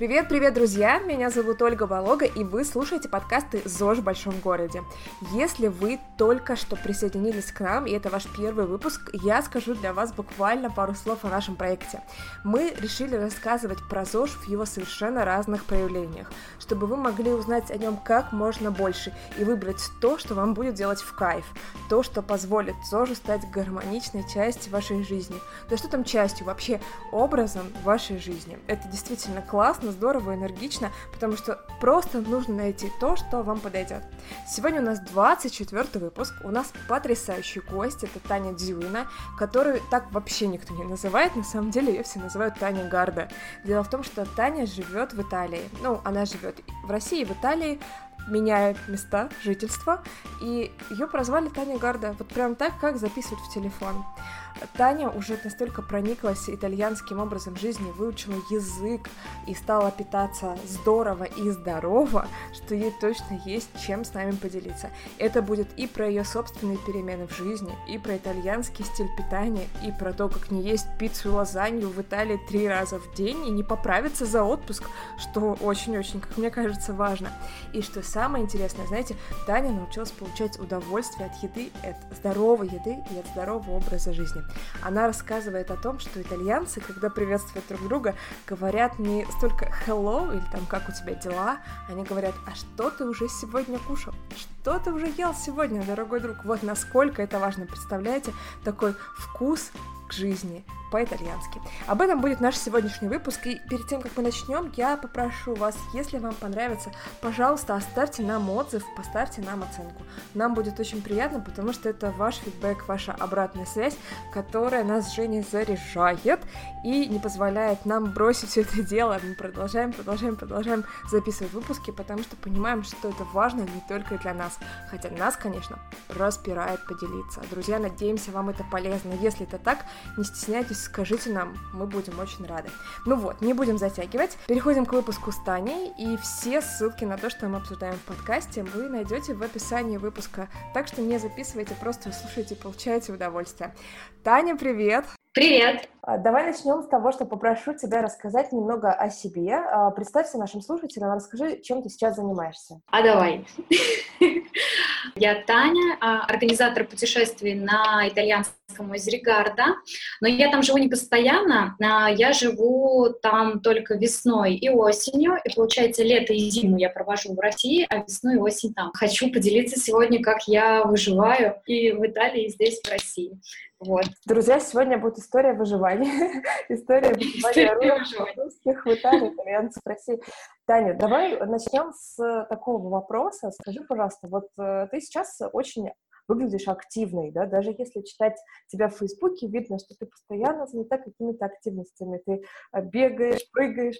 Привет-привет, друзья! Меня зовут Ольга Волога, и вы слушаете подкасты «ЗОЖ в большом городе». Если вы только что присоединились к нам, и это ваш первый выпуск, я скажу для вас буквально пару слов о нашем проекте. Мы решили рассказывать про ЗОЖ в его совершенно разных проявлениях, чтобы вы могли узнать о нем как можно больше и выбрать то, что вам будет делать в кайф, то, что позволит ЗОЖу стать гармоничной частью вашей жизни. Да что там частью, вообще образом вашей жизни. Это действительно классно, классно, здорово, энергично, потому что просто нужно найти то, что вам подойдет. Сегодня у нас 24 выпуск, у нас потрясающий гость, это Таня Дзюина, которую так вообще никто не называет, на самом деле ее все называют Таня Гарда. Дело в том, что Таня живет в Италии, ну, она живет в России, в Италии, меняет места жительства, и ее прозвали Таня Гарда, вот прям так, как записывают в телефон. Таня уже настолько прониклась итальянским образом жизни, выучила язык и стала питаться здорово и здорово, что ей точно есть чем с нами поделиться. Это будет и про ее собственные перемены в жизни, и про итальянский стиль питания, и про то, как не есть пиццу и лазанью в Италии три раза в день и не поправиться за отпуск, что очень-очень, как мне кажется, важно. И что самое интересное, знаете, Таня научилась получать удовольствие от еды, от здоровой еды и от здорового образа жизни. Она рассказывает о том, что итальянцы, когда приветствуют друг друга, говорят не столько hello или там как у тебя дела, они говорят, а что ты уже сегодня кушал? Что ты уже ел сегодня, дорогой друг? Вот насколько это важно, представляете? Такой вкус к жизни, по-итальянски. Об этом будет наш сегодняшний выпуск, и перед тем, как мы начнем, я попрошу вас, если вам понравится, пожалуйста, оставьте нам отзыв, поставьте нам оценку. Нам будет очень приятно, потому что это ваш фидбэк, ваша обратная связь, которая нас с Женей заряжает и не позволяет нам бросить все это дело. Мы продолжаем, продолжаем, продолжаем записывать выпуски, потому что понимаем, что это важно не только для нас, хотя нас, конечно, распирает поделиться. Друзья, надеемся, вам это полезно. Если это так, не стесняйтесь скажите нам, мы будем очень рады. Ну вот, не будем затягивать. Переходим к выпуску с Таней, и все ссылки на то, что мы обсуждаем в подкасте, вы найдете в описании выпуска. Так что не записывайте, просто слушайте, получайте удовольствие. Таня, привет! Привет! А, давай начнем с того, что попрошу тебя рассказать немного о себе. А, представься нашим слушателям, расскажи, чем ты сейчас занимаешься. А давай. Я Таня, а, организатор путешествий на итальянском озере Гарда, но я там живу не постоянно, я живу там только весной и осенью, и получается лето и зиму я провожу в России, а весну и осень там. Хочу поделиться сегодня, как я выживаю и в Италии, и здесь, в России. Вот. Друзья, сегодня будет история выживания. история выживания русских в Италии, итальянцев в России. Таня, давай начнем с такого вопроса. Скажи, пожалуйста, вот э, ты сейчас очень выглядишь активной, да, даже если читать тебя в Фейсбуке, видно, что ты постоянно занята какими-то активностями, ты э, бегаешь, прыгаешь,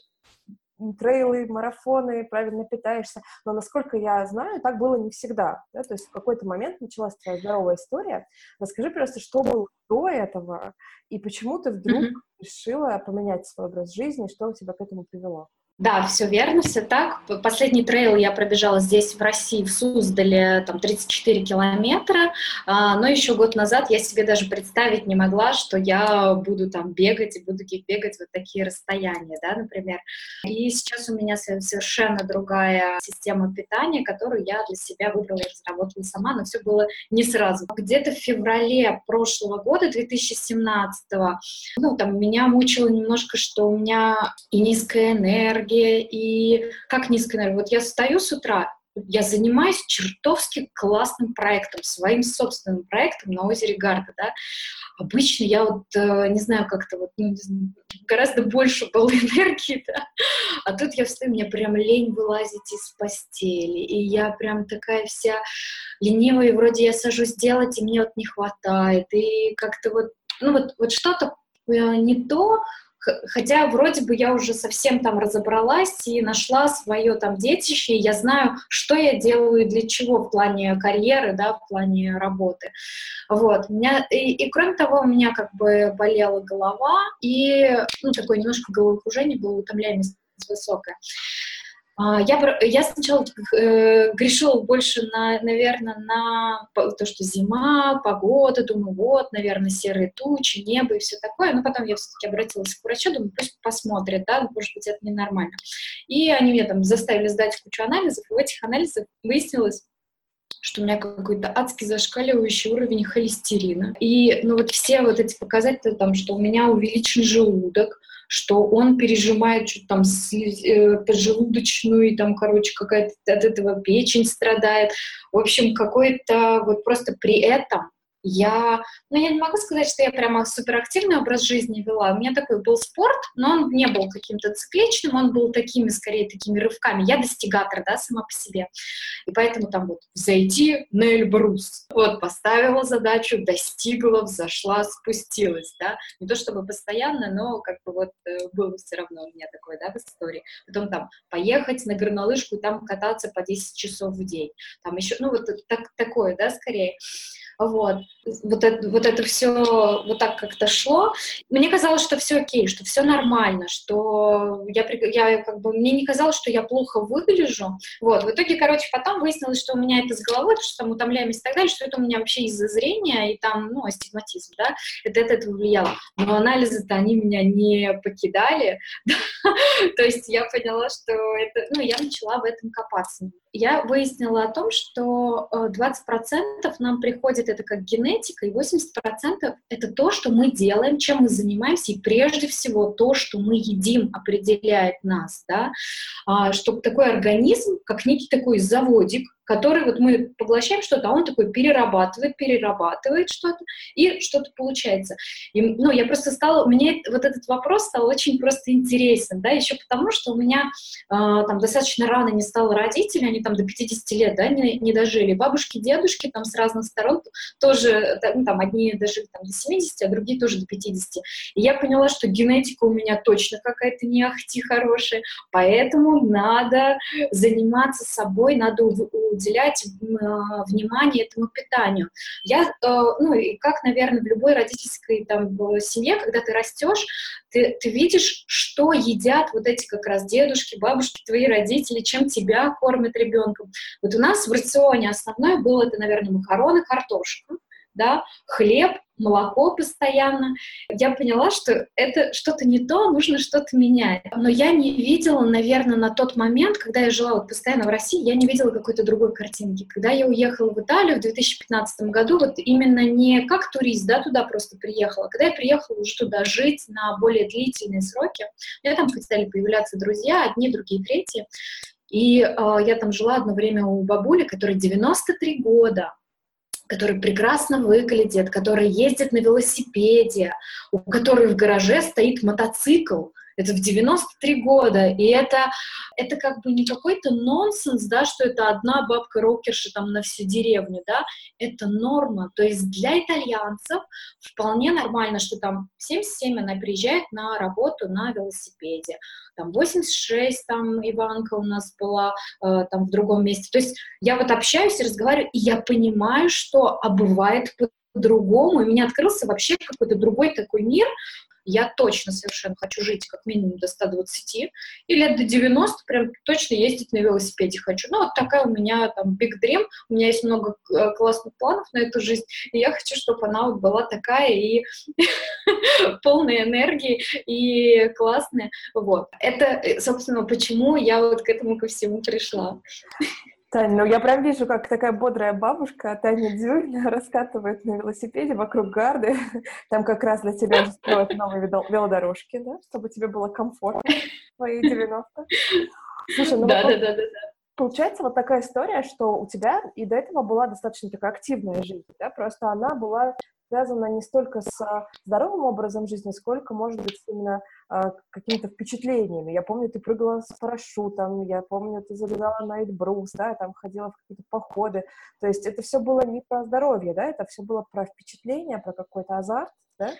трейлы, марафоны, правильно питаешься. Но, насколько я знаю, так было не всегда. Да? То есть в какой-то момент началась твоя здоровая история. Расскажи просто, что было до этого, и почему ты вдруг mm-hmm. решила поменять свой образ жизни, что тебя к этому привело? Да, все верно, все так. Последний трейл я пробежала здесь, в России, в Суздале, там 34 километра, а, но еще год назад я себе даже представить не могла, что я буду там бегать и буду бегать вот такие расстояния, да, например. И сейчас у меня совершенно другая система питания, которую я для себя выбрала и разработала сама, но все было не сразу. Где-то в феврале прошлого года, 2017, ну, там меня мучило немножко, что у меня и низкая энергия, энергия, и как низкая энергия. Вот я встаю с утра, я занимаюсь чертовски классным проектом, своим собственным проектом на озере Гарда, да. Обычно я вот, э, не знаю, как-то вот, ну, гораздо больше было энергии, да, а тут я встаю, мне прям лень вылазить из постели, и я прям такая вся ленивая, и вроде я сажусь делать, и мне вот не хватает, и как-то вот, ну вот, вот что-то э, не то, хотя вроде бы я уже совсем там разобралась и нашла свое там детище, и я знаю, что я делаю и для чего в плане карьеры, да, в плане работы. Вот, у меня, и, и кроме того, у меня как бы болела голова, и, ну, такое немножко головокружение было, утомляемость высокая. А, я, я сначала э, грешила больше, на, наверное, на то, что зима, погода, думаю, вот, наверное, серые тучи, небо и все такое, но потом я все-таки обратилась к врачу, думаю, пусть посмотрит, да, может быть, это ненормально. и они меня там заставили сдать кучу анализов, и в этих анализах выяснилось, что у меня какой-то адский зашкаливающий уровень холестерина. И, ну, вот все вот эти показатели, там, что у меня увеличен желудок, что он пережимает что-то там э, поджелудочную, и там, короче, какая-то от этого печень страдает. В общем, какой-то вот просто при этом я, ну, я не могу сказать, что я прямо суперактивный образ жизни вела. У меня такой был спорт, но он не был каким-то цикличным, он был такими, скорее, такими рывками. Я достигатор, да, сама по себе. И поэтому там вот зайти на Эльбрус. Вот, поставила задачу, достигла, взошла, спустилась, да. Не то чтобы постоянно, но как бы вот э, было все равно у меня такое, да, в истории. Потом там поехать на горнолыжку и там кататься по 10 часов в день. Там еще, ну, вот так, такое, да, скорее. Вот. Вот это, вот это все вот так как-то шло. Мне казалось, что все окей, что все нормально, что я, я как бы, мне не казалось, что я плохо выгляжу. Вот. В итоге, короче, потом выяснилось, что у меня это с головой, что там утомляемость и так далее, что это у меня вообще из-за зрения и там, ну, астигматизм, да, это, это, это влияло. Но анализы-то они меня не покидали. То есть я поняла, что это, ну, я начала в этом копаться я выяснила о том, что 20% э, нам приходит это как генетика, и 80% это то, что мы делаем, чем мы занимаемся, и прежде всего то, что мы едим, определяет нас, да, а, что такой организм, как некий такой заводик, который вот мы поглощаем что-то, а он такой перерабатывает, перерабатывает что-то, и что-то получается. И, ну, я просто стала, мне вот этот вопрос стал очень просто интересен, да, еще потому, что у меня э, там достаточно рано не стало родителей, они там до 50 лет, да, не, не дожили. Бабушки, дедушки там с разных сторон тоже, ну, там одни дожили там до 70, а другие тоже до 50. И я поняла, что генетика у меня точно какая-то не ахти хорошая, поэтому надо заниматься собой, надо уделять а, внимание этому питанию. Я, э, ну, и как, наверное, в любой родительской там семье, когда ты растешь, ты, ты видишь, что едят вот эти как раз дедушки, бабушки, твои родители, чем тебя кормят ребенком. Вот у нас в рационе основное было это, наверное, макароны, картошка, да, хлеб, молоко постоянно. Я поняла, что это что-то не то, нужно что-то менять. Но я не видела, наверное, на тот момент, когда я жила вот постоянно в России, я не видела какой-то другой картинки. Когда я уехала в Италию в 2015 году, вот именно не как турист, да, туда просто приехала, когда я приехала уже туда жить на более длительные сроки, у меня там стали появляться друзья, одни, другие, третьи, и э, я там жила одно время у бабули, которой 93 года, который прекрасно выглядит, который ездит на велосипеде, у которой в гараже стоит мотоцикл, это в 93 года, и это, это как бы не какой-то нонсенс, да, что это одна бабка-рокерша там на всю деревню, да, это норма, то есть для итальянцев вполне нормально, что там 77 она приезжает на работу на велосипеде, там 86 там Иванка у нас была э, там в другом месте, то есть я вот общаюсь и разговариваю, и я понимаю, что а бывает по-другому, и меня открылся вообще какой-то другой такой мир, я точно совершенно хочу жить как минимум до 120, и лет до 90 прям точно ездить на велосипеде хочу. Ну, вот такая у меня там big dream, у меня есть много э, классных планов на эту жизнь, и я хочу, чтобы она вот была такая и полная энергии, и классная. Вот. Это, э, собственно, почему я вот к этому ко всему пришла. Таня, ну я прям вижу, как такая бодрая бабушка Таня Дюрина раскатывает на велосипеде вокруг гарды. Там как раз для тебя уже строят новые велодорожки, да, чтобы тебе было комфортно в твои 90. Слушай, ну да, да, да, да. Получается вот такая история, что у тебя и до этого была достаточно такая активная жизнь, да, просто она была связана не столько с а, здоровым образом жизни, сколько, может быть, именно э, какими-то впечатлениями. Я помню, ты прыгала с парашютом, я помню, ты залезала на Эльбрус, да, там ходила в какие-то походы. То есть это все было не про здоровье, да, это все было про впечатление, про какой-то азарт, да?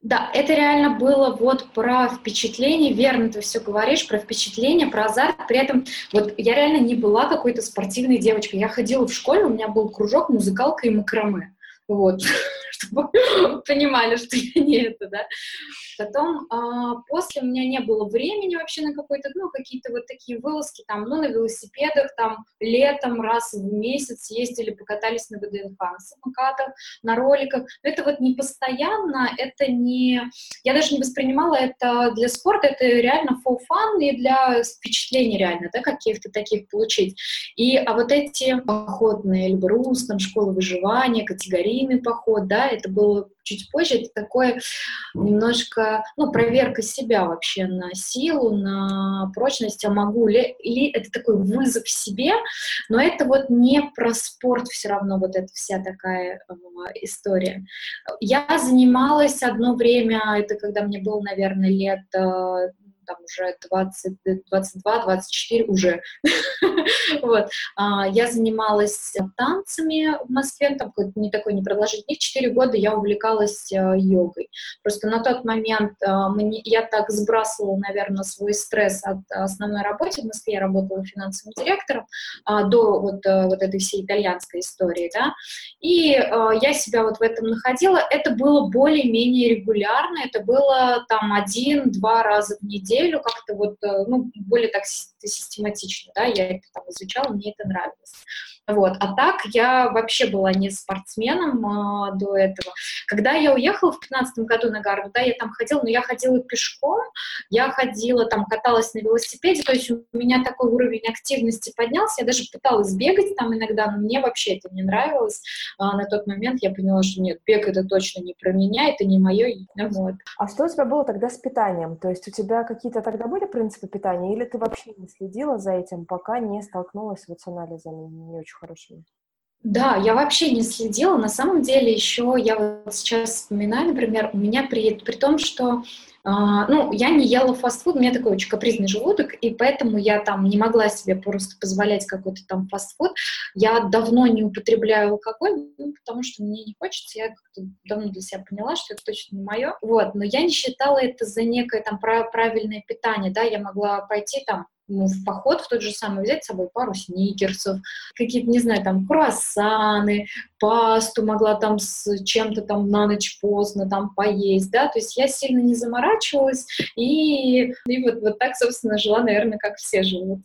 Да, это реально было вот про впечатление, верно ты все говоришь, про впечатление, про азарт. При этом вот я реально не была какой-то спортивной девочкой. Я ходила в школе, у меня был кружок, музыкалка и макраме. Вот. Чтобы понимали, что я не это, да. Потом э, после у меня не было времени вообще на какой-то, ну, какие-то вот такие вылазки, там, ну, на велосипедах, там, летом раз в месяц ездили, покатались на ВДНХ, на самокатах, на роликах. Это вот не постоянно, это не... Я даже не воспринимала это для спорта, это реально for fun и для впечатлений реально, да, каких-то таких получить. И, а вот эти походные, Эльбрус, там, школа выживания, категорийный поход, да, это было чуть позже, это такое немножко, ну, проверка себя вообще на силу, на прочность, а могу ли, или это такой вызов себе, но это вот не про спорт все равно, вот эта вся такая э, история. Я занималась одно время, это когда мне было, наверное, лет э, там уже 20, 22, 24 уже. вот. А, я занималась танцами в Москве, там не такой непродолжительный, 4 года я увлекалась а, йогой. Просто на тот момент а, мне, я так сбрасывала, наверное, свой стресс от основной работы. В Москве я работала финансовым директором до вот, вот этой всей итальянской истории, да, и я себя вот в этом находила. Это было более-менее регулярно, это было там один-два раза в неделю, неделю как-то вот, э, ну, более так систематично, да, я это там изучала, мне это нравилось. Вот. А так я вообще была не спортсменом а, до этого. Когда я уехала в 15 году на Гарвард, да, я там ходила, но я ходила пешком, я ходила там, каталась на велосипеде, то есть у меня такой уровень активности поднялся, я даже пыталась бегать там иногда, но мне вообще это не нравилось. А, на тот момент я поняла, что нет, бег это точно не про меня, это не мое. Вот. А что у тебя было тогда с питанием? То есть у тебя какие-то тогда были принципы питания, или ты вообще не следила за этим, пока не столкнулась с анализами не очень хорошими. Да, я вообще не следила. На самом деле еще я вот сейчас вспоминаю, например, у меня при, при том, что Uh, ну, я не ела фастфуд, у меня такой очень капризный желудок, и поэтому я там не могла себе просто позволять какой-то там фастфуд. Я давно не употребляю алкоголь, ну, потому что мне не хочется, я как-то давно для себя поняла, что это точно не мое. Вот, но я не считала это за некое там правильное питание, да, я могла пойти там ну, в поход в тот же самый взять с собой пару сникерсов, какие-то, не знаю, там, круассаны, пасту могла там с чем-то там на ночь поздно там поесть, да, то есть я сильно не заморачивалась, и, и вот, вот так, собственно, жила, наверное, как все живут.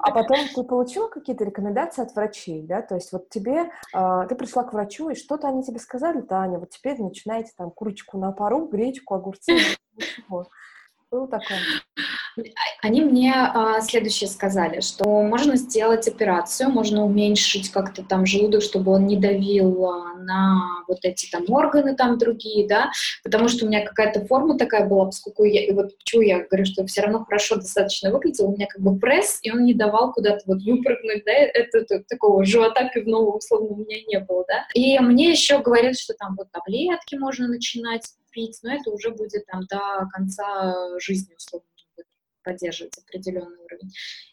А потом ты получила какие-то рекомендации от врачей, да, то есть вот тебе, э, ты пришла к врачу, и что-то они тебе сказали, Таня, вот теперь начинаете там курочку на пару, гречку, огурцы, ничего. Было такое? Они мне а, следующее сказали, что можно сделать операцию, можно уменьшить как-то там желудок, чтобы он не давил а, на вот эти там органы там другие, да, потому что у меня какая-то форма такая была, поскольку я, и вот почему я говорю, что все равно хорошо достаточно выглядел, у меня как бы пресс, и он не давал куда-то вот выпрыгнуть, да, это, это такого живота пивного условно у меня не было, да. И мне еще говорят, что там вот таблетки можно начинать пить, но это уже будет там до конца жизни, условно, поддерживать определенный уровень.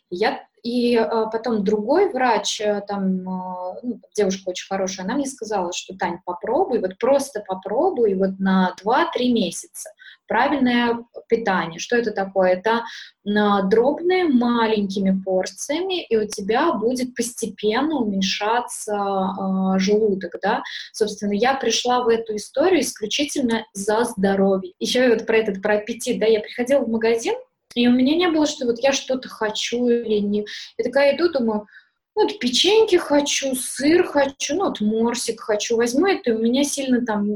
Я, и а, потом другой врач, э, там, а, ну, девушка очень хорошая, она мне сказала, что, Тань, попробуй, вот просто попробуй вот на 2-3 месяца правильное питание. Что это такое? Это а, дробные маленькими порциями, и у тебя будет постепенно уменьшаться а, желудок, да. Собственно, я пришла в эту историю исключительно за здоровье. Еще вот про этот, про аппетит, да, я приходила в магазин, и у меня не было, что вот я что-то хочу или не. Я такая иду, думаю, ну, вот печеньки хочу, сыр хочу, ну, вот морсик хочу, возьму это, и у меня сильно там,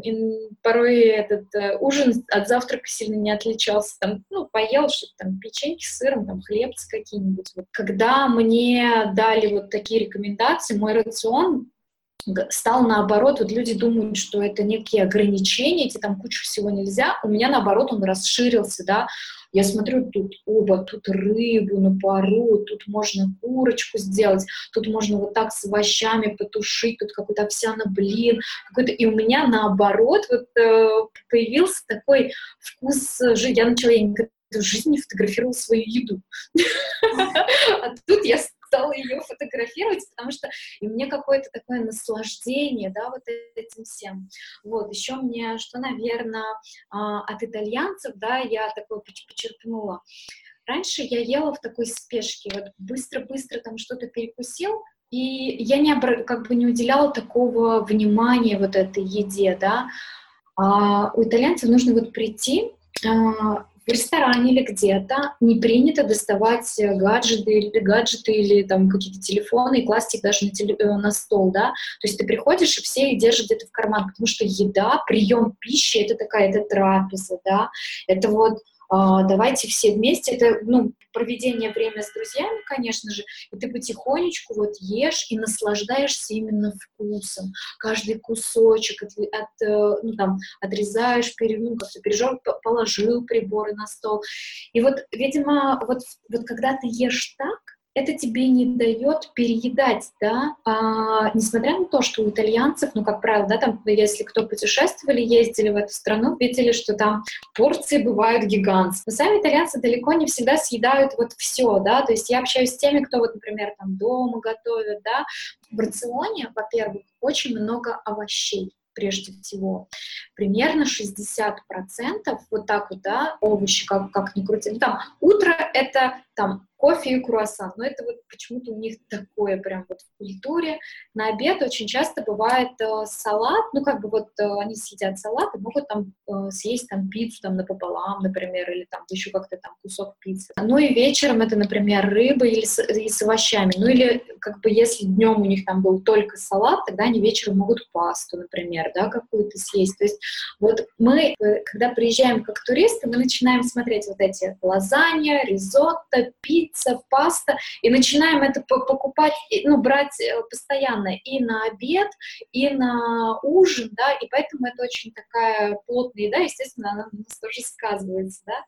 порой этот э, ужин от завтрака сильно не отличался, там, ну, поел что-то там, печеньки с сыром, там, хлебцы какие-нибудь. Вот. Когда мне дали вот такие рекомендации, мой рацион стал наоборот, вот люди думают, что это некие ограничения, эти там кучу всего нельзя, у меня наоборот он расширился, да, я смотрю, тут оба, тут рыбу на пару, тут можно курочку сделать, тут можно вот так с овощами потушить, тут какой-то овсяный блин, какой-то, и у меня наоборот вот э, появился такой вкус жизни, я начала, я никогда в жизни фотографировала свою еду. А тут я стала ее фотографировать, потому что и мне какое-то такое наслаждение, да, вот этим всем. Вот, еще мне, что, наверное, а, от итальянцев, да, я такое почерпнула. Раньше я ела в такой спешке, вот быстро-быстро там что-то перекусил, и я не, как бы не уделяла такого внимания вот этой еде, да, а у итальянцев нужно вот прийти а, в ресторане или где-то не принято доставать гаджеты или гаджеты или там какие-то телефоны и класть их даже на, теле, э, на стол, да. То есть ты приходишь и все их держат где-то в карман, потому что еда, прием пищи это такая, это трапеза, да. Это вот давайте все вместе, это, ну, проведение времени с друзьями, конечно же, и ты потихонечку вот ешь и наслаждаешься именно вкусом. Каждый кусочек от, от э, ну, там, отрезаешь, пере, ну, как-то положил приборы на стол. И вот, видимо, вот, вот когда ты ешь так, это тебе не дает переедать, да, а, несмотря на то, что у итальянцев, ну, как правило, да, там, если кто путешествовали, ездили в эту страну, видели, что там порции бывают гигантские. Но сами итальянцы далеко не всегда съедают вот все, да, то есть я общаюсь с теми, кто вот, например, там дома готовит, да, в рационе, во-первых, очень много овощей прежде всего. Примерно 60% вот так вот, да, овощи, как, как ни крути. Ну, там, утро — это там кофе и круассан. Но это вот почему-то у них такое прям вот в культуре. На обед очень часто бывает э, салат, ну как бы вот э, они съедят салат и могут там э, съесть там пиццу там напополам, например, или там еще как-то там кусок пиццы. Ну и вечером это, например, рыба или с, и с овощами. Ну или как бы если днем у них там был только салат, тогда они вечером могут пасту, например, да, какую-то съесть. То есть вот мы, э, когда приезжаем как туристы, мы начинаем смотреть вот эти лазанья, ризотто, пицца, пицца, паста, и начинаем это покупать, ну, брать э, постоянно и на обед, и на ужин, да, и поэтому это очень такая плотная еда, естественно, она у нас тоже сказывается, да,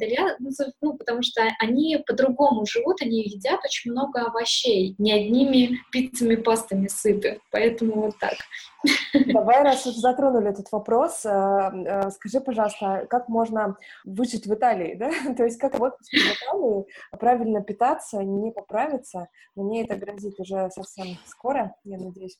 Илья, ну, ну, потому что они по-другому живут, они едят очень много овощей, не одними пиццами, пастами сыты, поэтому вот так. Давай, раз вот затронули этот вопрос, э, э, скажи, пожалуйста, как можно выжить в Италии, да? То есть как вот в Италии правильно питаться, не поправиться? Мне это грозит уже совсем скоро, я надеюсь,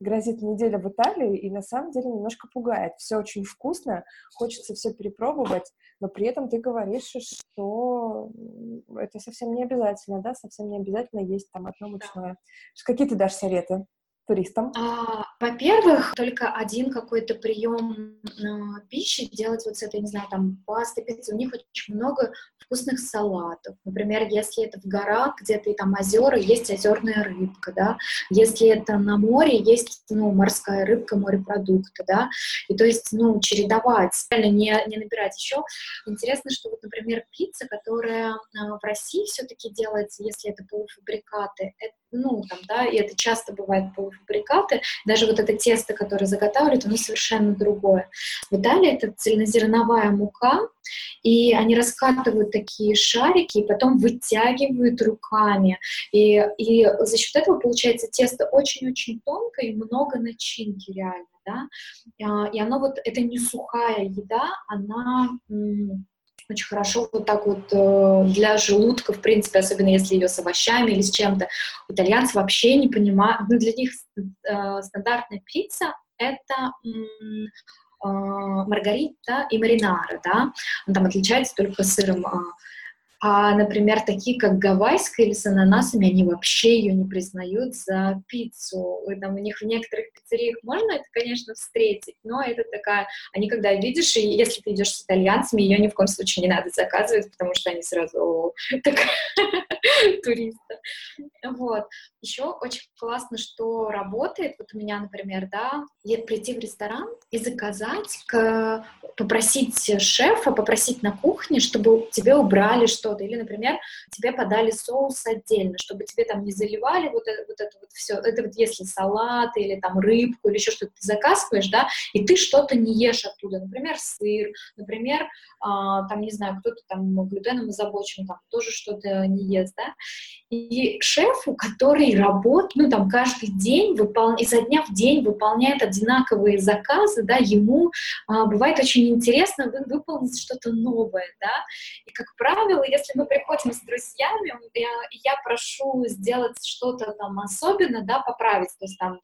грозит неделя в Италии, и на самом деле немножко пугает. Все очень вкусно, хочется все перепробовать, но при этом ты говоришь, что это совсем не обязательно, да, совсем не обязательно есть там одно мучное. Какие ты дашь советы? Туристам? А, во-первых, только один какой-то прием э, пищи делать вот с этой, не знаю, там, пасты, пиццы. У них очень много вкусных салатов. Например, если это в горах, где-то и там озера, есть озерная рыбка, да. Если это на море, есть, ну, морская рыбка, морепродукты, да. И то есть, ну, чередовать, реально не, не набирать. Еще интересно, что вот, например, пицца, которая э, в России все-таки делается, если это полуфабрикаты, это ну, там, да, и это часто бывает полуфабрикаты, даже вот это тесто, которое заготавливают, оно совершенно другое. В Италии это цельнозерновая мука, и они раскатывают такие шарики, и потом вытягивают руками, и, и за счет этого получается тесто очень-очень тонкое и много начинки реально, да, а, и оно вот, это не сухая еда, она очень хорошо вот так вот э, для желудка, в принципе, особенно если ее с овощами или с чем-то. Итальянцы вообще не понимают, ну, для них э, стандартная пицца — это э, маргарита и маринара, да, там отличается только сыром а, например, такие, как гавайская или с ананасами, они вообще ее не признают за пиццу. И, там, у них в некоторых пиццериях можно это, конечно, встретить, но это такая... Они когда видишь, и если ты идешь с итальянцами, ее ни в коем случае не надо заказывать, потому что они сразу туриста. Вот. Еще очень классно, что работает. Вот у меня, например, да, прийти в ресторан и заказать, к, попросить шефа, попросить на кухне, чтобы тебе убрали что что-то, или, например, тебе подали соус отдельно, чтобы тебе там не заливали вот это вот, это вот все, это вот если салат или там рыбку или еще что-то ты заказываешь, да, и ты что-то не ешь оттуда, например, сыр, например, а, там, не знаю, кто-то там глютеном озабочен, там тоже что-то не ест, да, и шефу, который работает, ну, там, каждый день, выпол... изо дня в день выполняет одинаковые заказы, да, ему а, бывает очень интересно выполнить что-то новое, да, и, как правило, если мы приходим с друзьями, я, я прошу сделать что-то там особенно, да, поправить, то есть там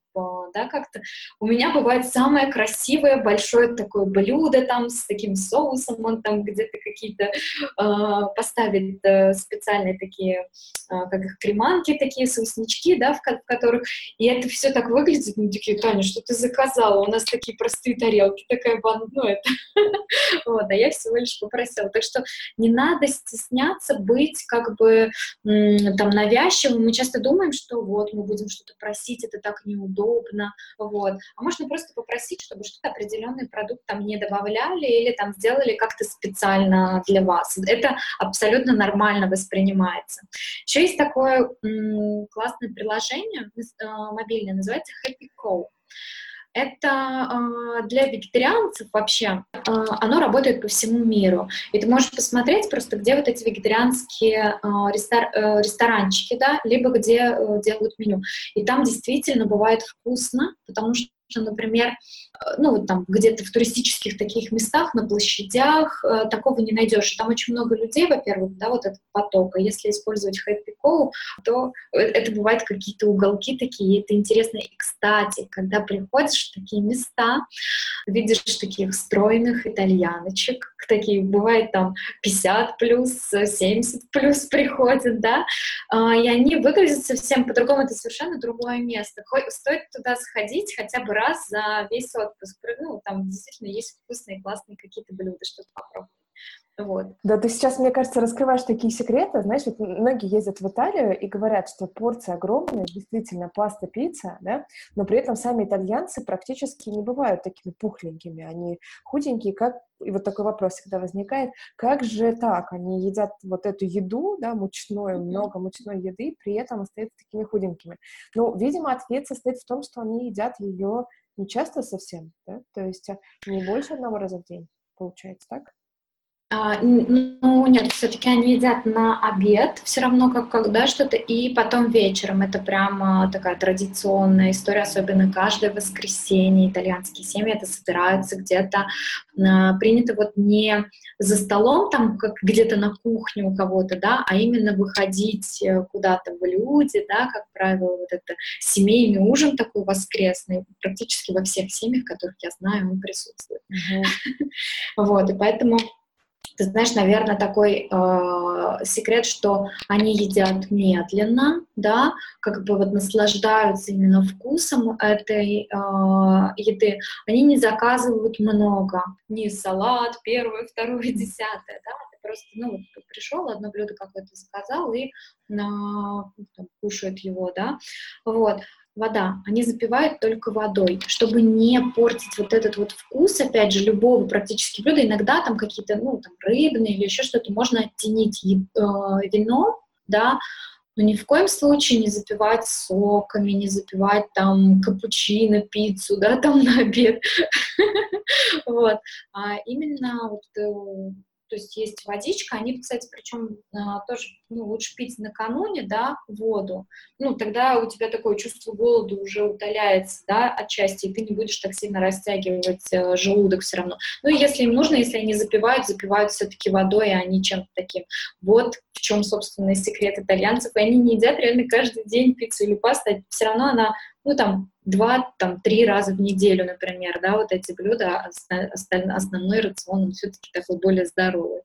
да, как-то. У меня бывает самое красивое большое такое блюдо там с таким соусом, он там где-то какие-то э, поставит э, специальные такие, э, как их креманки такие, соуснички, да, в, в которых, и это все так выглядит, ну, такие, Таня, что ты заказала? У нас такие простые тарелки, такая бан, ну, это, вот, а я всего лишь попросила. Так что не надо стесняться быть как бы там навязчивым. Мы часто думаем, что вот мы будем что-то просить, это так неудобно, вот. А можно просто попросить, чтобы что-то определенный продукт там не добавляли или там сделали как-то специально для вас. Это абсолютно нормально воспринимается. Еще есть такое классное приложение э, мобильное, называется Happy Cow. Это э, для вегетарианцев вообще, э, оно работает по всему миру. И ты можешь посмотреть просто, где вот эти вегетарианские рестор, ресторанчики, да, либо где делают меню. И там действительно бывает вкусно, потому что что, например, э, ну, вот там где-то в туристических таких местах, на площадях, э, такого не найдешь. Там очень много людей, во-первых, да, вот этот поток. А если использовать Happy Call, то э, это бывают какие-то уголки такие, это интересно. И, кстати, когда приходишь в такие места, видишь таких стройных итальяночек, такие, бывает там 50 плюс, 70 плюс приходят, да, а, и они выглядят совсем по-другому, это совершенно другое место. Стоит туда сходить хотя бы раз за весь отпуск. Ну, там действительно есть вкусные, классные какие-то блюда, что-то попробовать. Вот. Да, ты сейчас, мне кажется, раскрываешь такие секреты. Знаешь, вот многие ездят в Италию и говорят, что порция огромная, действительно, паста, пицца, да, но при этом сами итальянцы практически не бывают такими пухленькими. Они худенькие, как... И вот такой вопрос всегда возникает, как же так? Они едят вот эту еду, да, мучную, много мучной еды, при этом остаются такими худенькими. Ну, видимо, ответ состоит в том, что они едят ее не часто совсем, да, то есть а, не больше одного раза в день, получается, так? А, ну, нет, все-таки они едят на обед, все равно как когда что-то, и потом вечером. Это прямо такая традиционная история, особенно каждое воскресенье итальянские семьи это собираются где-то. А, принято вот не за столом, там, как где-то на кухне у кого-то, да, а именно выходить э, куда-то в люди, да, как правило, вот это семейный ужин такой воскресный, практически во всех семьях, которых я знаю, он присутствует. Вот, и поэтому ты знаешь, наверное, такой э, секрет, что они едят медленно, да, как бы вот наслаждаются именно вкусом этой э, еды. Они не заказывают много, не салат первое, второе, десятое, да, просто, ну, вот пришел, одно блюдо какое-то заказал и на, там, кушает его, да, вот вода. Они запивают только водой, чтобы не портить вот этот вот вкус, опять же, любого практически блюда. Иногда там какие-то, ну, там, рыбные или еще что-то можно оттенить э, вино, да, но ни в коем случае не запивать соками, не запивать там капучино, пиццу, да, там на обед. Вот. А именно вот э, то есть есть водичка, они, кстати, причем а, тоже ну, лучше пить накануне, да, воду, ну, тогда у тебя такое чувство голода уже удаляется, да, отчасти, и ты не будешь так сильно растягивать э, желудок все равно. Ну, и если им нужно, если они запивают, запивают все-таки водой, а не чем-то таким. Вот в чем, собственно, секрет итальянцев, и они не едят реально каждый день пиццу или пасту, а все равно она ну, там, два, там, три раза в неделю, например, да, вот эти блюда, остальной, основной рацион, он все-таки такой более здоровый.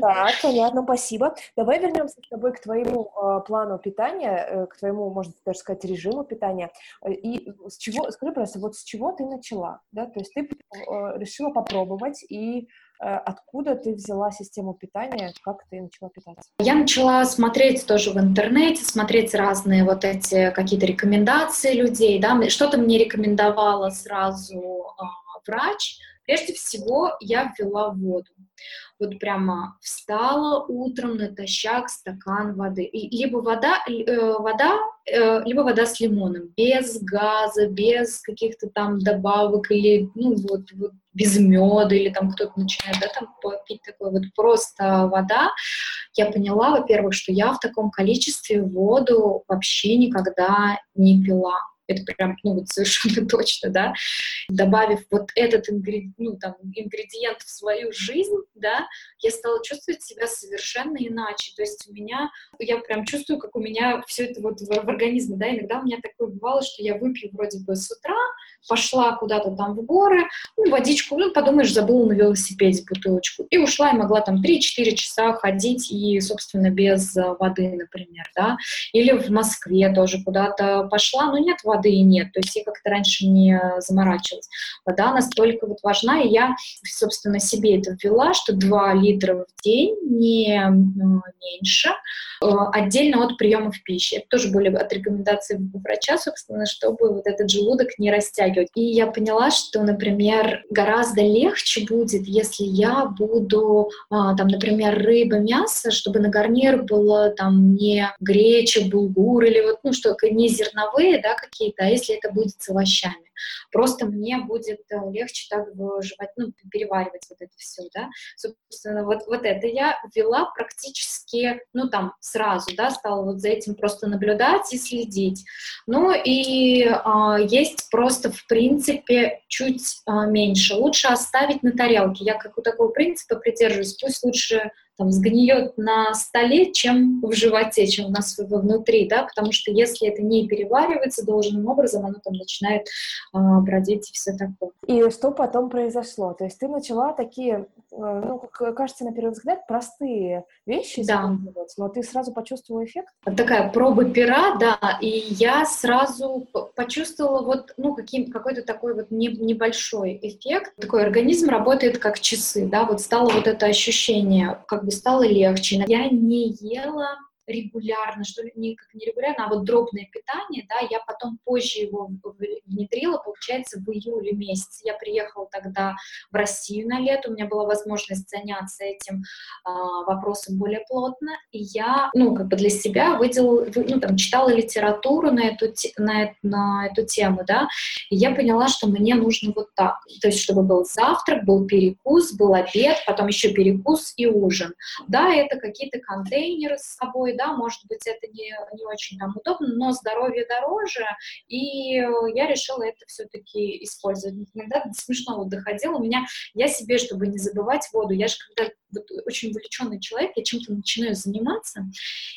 Так, понятно, спасибо. Давай вернемся с тобой к твоему э, плану питания, э, к твоему, можно даже сказать, режиму питания. Э, и с чего, скажи, пожалуйста, вот с чего ты начала, да, то есть ты э, решила попробовать и откуда ты взяла систему питания, как ты начала питаться? Я начала смотреть тоже в интернете, смотреть разные вот эти какие-то рекомендации людей, да, что-то мне рекомендовала сразу э, врач. Прежде всего я ввела воду вот прямо встала утром натощак стакан воды. И либо вода, э, вода э, либо вода с лимоном, без газа, без каких-то там добавок или, ну, вот, вот без меда, или там кто-то начинает, да, там пить такой вот просто вода, я поняла, во-первых, что я в таком количестве воду вообще никогда не пила. Это прям, ну, вот совершенно точно, да, добавив вот этот ингредиент, ну, там, ингредиент в свою жизнь, да, я стала чувствовать себя совершенно иначе, то есть у меня, я прям чувствую, как у меня все это вот в, в организме, да, иногда у меня такое бывало, что я выпью вроде бы с утра, пошла куда-то там в горы, ну, водичку, ну, подумаешь, забыла на велосипеде бутылочку, и ушла, и могла там 3-4 часа ходить, и, собственно, без воды, например, да, или в Москве тоже куда-то пошла, но нет воды и нет, то есть я как-то раньше не заморачивалась. Вода настолько вот важна, и я, собственно, себе это ввела, что 2 литра в день, не меньше, э, отдельно от приемов пищи. Это тоже были от рекомендаций врача, собственно, чтобы вот этот желудок не растягивать. И я поняла, что, например, гораздо легче будет, если я буду, а, там, например, рыба, мясо, чтобы на гарнир было там не греча, булгур или вот, ну, что не зерновые, да, какие-то, а если это будет с овощами. Просто мне будет э, легче так жевать, ну, переваривать вот это все, да. Собственно, вот, вот это я ввела практически, ну, там, сразу, да, стала вот за этим просто наблюдать и следить. Ну, и а, есть просто, в принципе, чуть а, меньше. Лучше оставить на тарелке. Я как у такого принципа придерживаюсь. Пусть лучше там, сгниет на столе, чем в животе, чем у нас внутри, да, потому что если это не переваривается должным образом, оно там начинает э, бродить и все такое. И что потом произошло? То есть ты начала такие, э, ну, как кажется, на первый взгляд, простые вещи да. но ты сразу почувствовала эффект? Такая проба пера, да, и я сразу почувствовала вот, ну, каким, какой-то такой вот не, небольшой эффект. Такой организм работает как часы, да, вот стало вот это ощущение, как бы стало легче. Я не ела регулярно, что ли, не как не регулярно, а вот дробное питание, да, я потом позже его внедрила, получается, в июле месяце. Я приехала тогда в Россию на лето, у меня была возможность заняться этим э, вопросом более плотно, и я, ну, как бы для себя выделила, ну, там, читала литературу на эту, на, на эту тему, да, и я поняла, что мне нужно вот так, то есть, чтобы был завтрак, был перекус, был обед, потом еще перекус и ужин. Да, это какие-то контейнеры с собой, да, может быть, это не, не очень там удобно, но здоровье дороже, и я решила это все-таки использовать. Иногда до смешного доходило. У меня, я себе, чтобы не забывать воду, я же когда вот, очень увлеченный человек, я чем-то начинаю заниматься,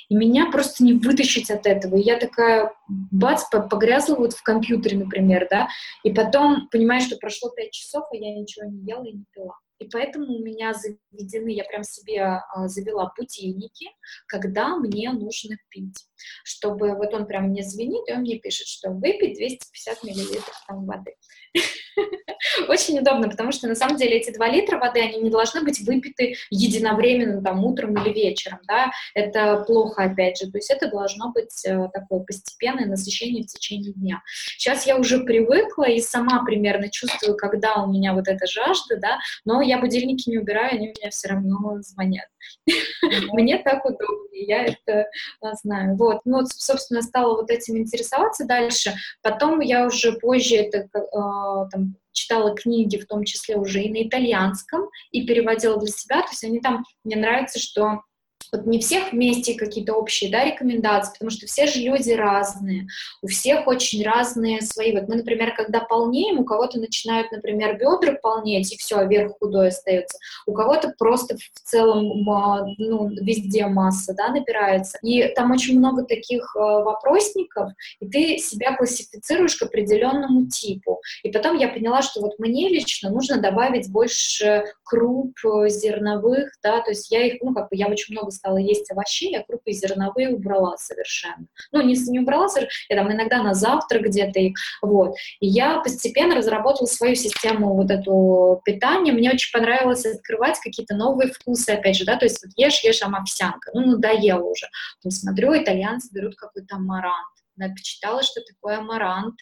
и меня просто не вытащить от этого. И я такая, бац, погрязла вот в компьютере, например, да, и потом понимаю, что прошло пять часов, а я ничего не ела и не пила. И поэтому у меня заведены, я прям себе а, завела будильники, когда мне нужно пить. Чтобы вот он прям мне звенит, и он мне пишет, что выпить 250 миллилитров воды. Очень удобно, потому что на самом деле эти 2 литра воды, они не должны быть выпиты единовременно там утром или вечером, да, это плохо опять же, то есть это должно быть э, такое постепенное насыщение в течение дня. Сейчас я уже привыкла и сама примерно чувствую, когда у меня вот эта жажда, да, но я будильники не убираю, они у меня все равно звонят. Мне так удобнее, я это а, знаю. Вот, ну, собственно, стала вот этим интересоваться дальше. Потом я уже позже это а, там, читала книги, в том числе уже и на итальянском, и переводила для себя. То есть они там, мне нравится, что вот не всех вместе какие-то общие да, рекомендации, потому что все же люди разные, у всех очень разные свои. Вот мы, например, когда полнеем, у кого-то начинают, например, бедра полнеть, и все, а верх худой остается. У кого-то просто в целом ну, везде масса да, набирается. И там очень много таких э, вопросников, и ты себя классифицируешь к определенному типу. И потом я поняла, что вот мне лично нужно добавить больше круп э, зерновых, да, то есть я их, ну, как бы я очень много стала есть овощей, а крупы зерновые убрала совершенно. Ну, не, не убрала, я там иногда на завтрак где-то их, вот. И я постепенно разработала свою систему вот эту питания. Мне очень понравилось открывать какие-то новые вкусы, опять же, да, то есть вот ешь, ешь, а овсянка, ну, надоело уже. Потом смотрю, итальянцы берут какой-то амарант, почитала, что такое амарант,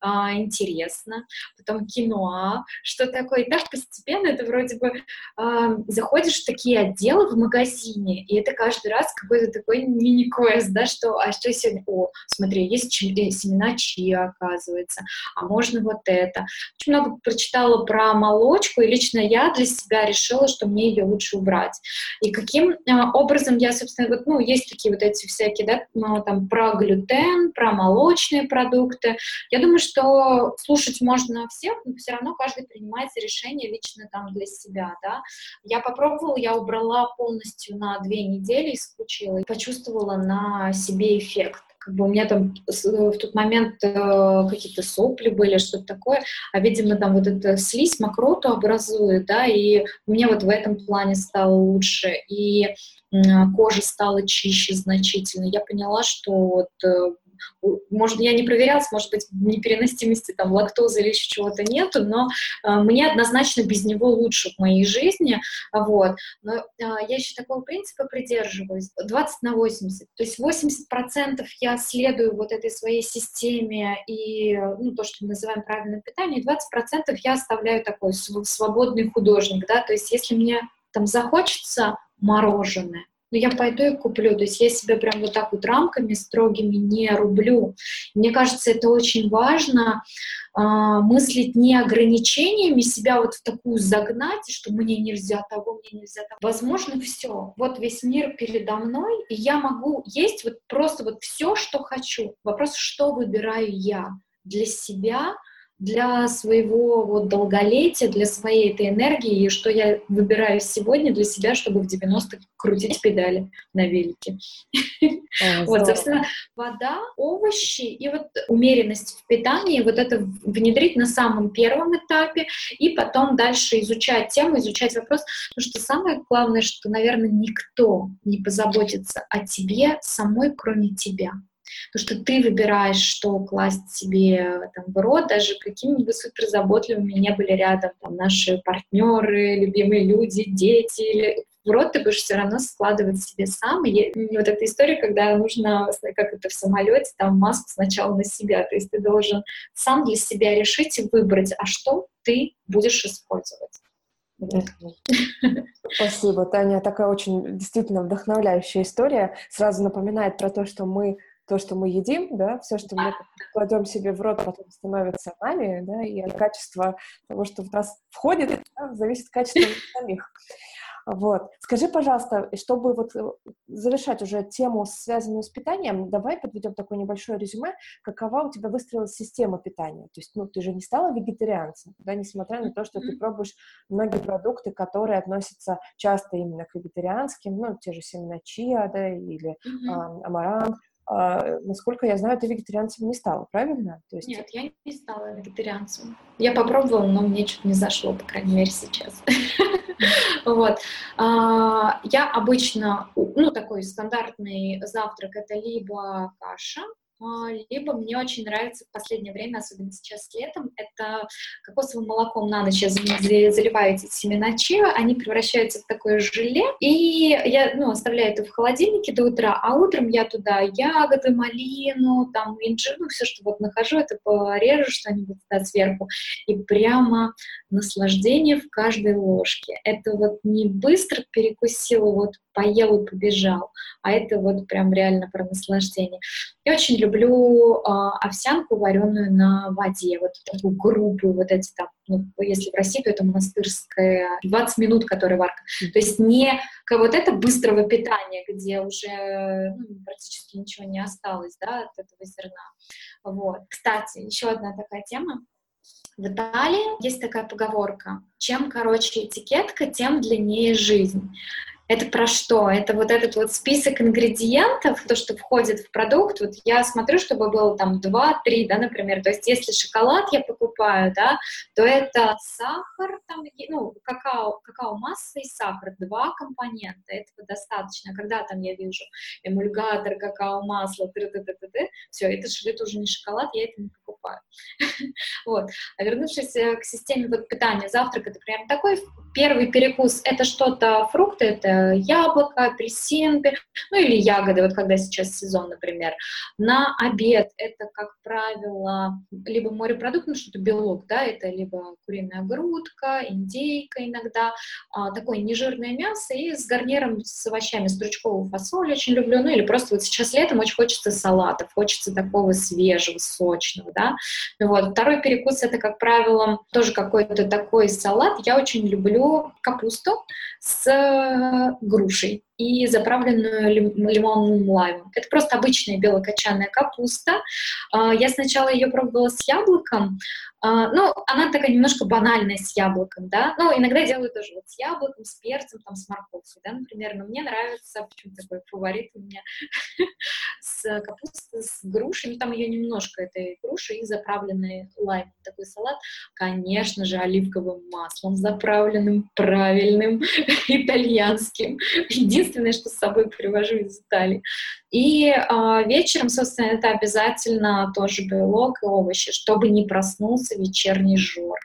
а, интересно, потом киноа, что такое. И так постепенно это вроде бы а, заходишь в такие отделы в магазине, и это каждый раз какой-то такой мини-квест, да, что, а что сегодня, о, смотри, есть чи, э, семена чиа, оказывается, а можно вот это. Очень много прочитала про молочку, и лично я для себя решила, что мне ее лучше убрать. И каким а, образом я, собственно, вот, ну, есть такие вот эти всякие, да, ну, там, про глютен, про про молочные продукты. Я думаю, что слушать можно всех, но все равно каждый принимает решение лично там для себя, да. Я попробовала, я убрала полностью на две недели, исключила, и почувствовала на себе эффект как бы у меня там в тот момент э, какие-то сопли были, что-то такое, а, видимо, там вот эта слизь мокроту образует, да, и меня вот в этом плане стало лучше, и кожа стала чище значительно. Я поняла, что вот э, может, я не проверялась, может быть, непереносимости там лактозы или еще чего-то нету, но э, мне однозначно без него лучше в моей жизни, вот. Но э, я еще такого принципа придерживаюсь, 20 на 80, то есть 80 процентов я следую вот этой своей системе и, ну, то, что мы называем правильным питанием, и 20 процентов я оставляю такой свободный художник, да, то есть если мне там захочется мороженое, но я пойду и куплю. То есть я себя прям вот так вот рамками строгими не рублю. Мне кажется, это очень важно э, мыслить не ограничениями, себя вот в такую загнать, что мне нельзя того, мне нельзя того. Возможно, все. Вот весь мир передо мной, и я могу есть вот просто вот все, что хочу. Вопрос, что выбираю я для себя, для своего вот долголетия, для своей этой энергии, и что я выбираю сегодня для себя, чтобы в 90-х крутить педали на велике. Вот, собственно, вода, овощи и вот умеренность в питании, вот это внедрить на самом первом этапе, и потом дальше изучать тему, изучать вопрос, потому что самое главное, что, наверное, никто не позаботится о тебе самой, кроме тебя. Потому что ты выбираешь, что класть себе там, в рот, даже какими бы суперзаботливыми не были рядом там, наши партнеры, любимые люди, дети, или в рот ты будешь все равно складывать себе сам. И вот эта история, когда нужно, как это в самолете, там маску сначала на себя. То есть ты должен сам для себя решить и выбрать, а что ты будешь использовать. Спасибо, Таня. Такая очень действительно вдохновляющая история. Сразу напоминает про то, что мы то, что мы едим, да, все, что мы кладем себе в рот, потом становится нами, да, и от качества того, что в нас входит, да, зависит качество самих. Вот. Скажи, пожалуйста, чтобы вот э, завершать уже тему, связанную с питанием, давай подведем такое небольшое резюме, какова у тебя выстроилась система питания. То есть, ну, ты же не стала вегетарианцем, да, несмотря на то, что ты пробуешь многие продукты, которые относятся часто именно к вегетарианским, ну, те же семена чиа, да, или mm-hmm. а, амарант, а, насколько я знаю, ты вегетарианцем не стала, правильно? То есть... Нет, я не стала вегетарианцем. Я попробовала, но мне что-то не зашло, по крайней мере, сейчас. Вот. А, я обычно, ну, такой стандартный завтрак — это либо каша, либо мне очень нравится в последнее время, особенно сейчас летом, это кокосовым молоком на ночь я заливаю эти семена чиа, они превращаются в такое желе, и я ну, оставляю это в холодильнике до утра, а утром я туда ягоды, малину, там инжир, ну все, что вот нахожу, это порежу что-нибудь туда сверху, и прямо наслаждение в каждой ложке. Это вот не быстро перекусила, вот поел и побежал, а это вот прям реально про наслаждение. Я очень люблю э, овсянку, вареную на воде, вот такую грубую, вот эти там, ну, если в России, то это монастырская, 20 минут, которая варка. То есть не как вот это быстрого питания, где уже ну, практически ничего не осталось, да, от этого зерна. Вот. Кстати, еще одна такая тема. В Италии есть такая поговорка, чем короче этикетка, тем длиннее жизнь. Это про что? Это вот этот вот список ингредиентов, то, что входит в продукт. Вот я смотрю, чтобы было там 2-3, да, например. То есть если шоколад я покупаю, да, то это сахар, там, ну, какао, какао-масса и сахар. Два компонента. Этого достаточно. Когда там я вижу эмульгатор, какао-масло, все, это, это уже не шоколад, я это не покупаю. вот. А вернувшись э, к системе вот питания, завтрак это прям такой первый перекус, это что-то, фрукты, это яблоко, апельсин, ну или ягоды, вот когда сейчас сезон, например. На обед это, как правило, либо морепродукт, ну что-то белок, да, это либо куриная грудка, индейка иногда, а, такое нежирное мясо и с гарниром с овощами, стручковую фасоль очень люблю, ну или просто вот сейчас летом очень хочется салатов, хочется такого свежего, сочного, да. Вот. Второй перекус это, как правило, тоже какой-то такой салат. Я очень люблю капусту с грушей. И заправленную лимонным лаймом. Это просто обычная белокочанная капуста. А, я сначала ее пробовала с яблоком, а, ну, она такая немножко банальная с яблоком, да, ну, иногда делаю тоже вот с яблоком, с перцем, там, с морковью, да, например, но мне нравится, почему такой фаворит у меня, с капустой, с грушей, ну, там ее немножко, этой груши, и заправленный лайм, такой салат, конечно же, оливковым маслом заправленным, правильным, итальянским, единственное, что с собой привожу из Италии, и э, вечером, собственно, это обязательно тоже белок и овощи, чтобы не проснулся вечерний жор,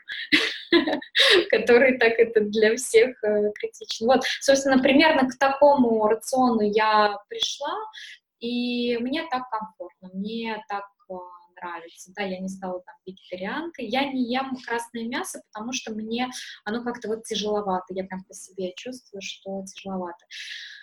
который так это для всех э, критичен. Вот, собственно, примерно к такому рациону я пришла, и мне так комфортно, мне так э, нравится. Да, я не стала там вегетарианкой. Я не ем красное мясо, потому что мне оно как-то вот тяжеловато. Я прям по себе чувствую, что тяжеловато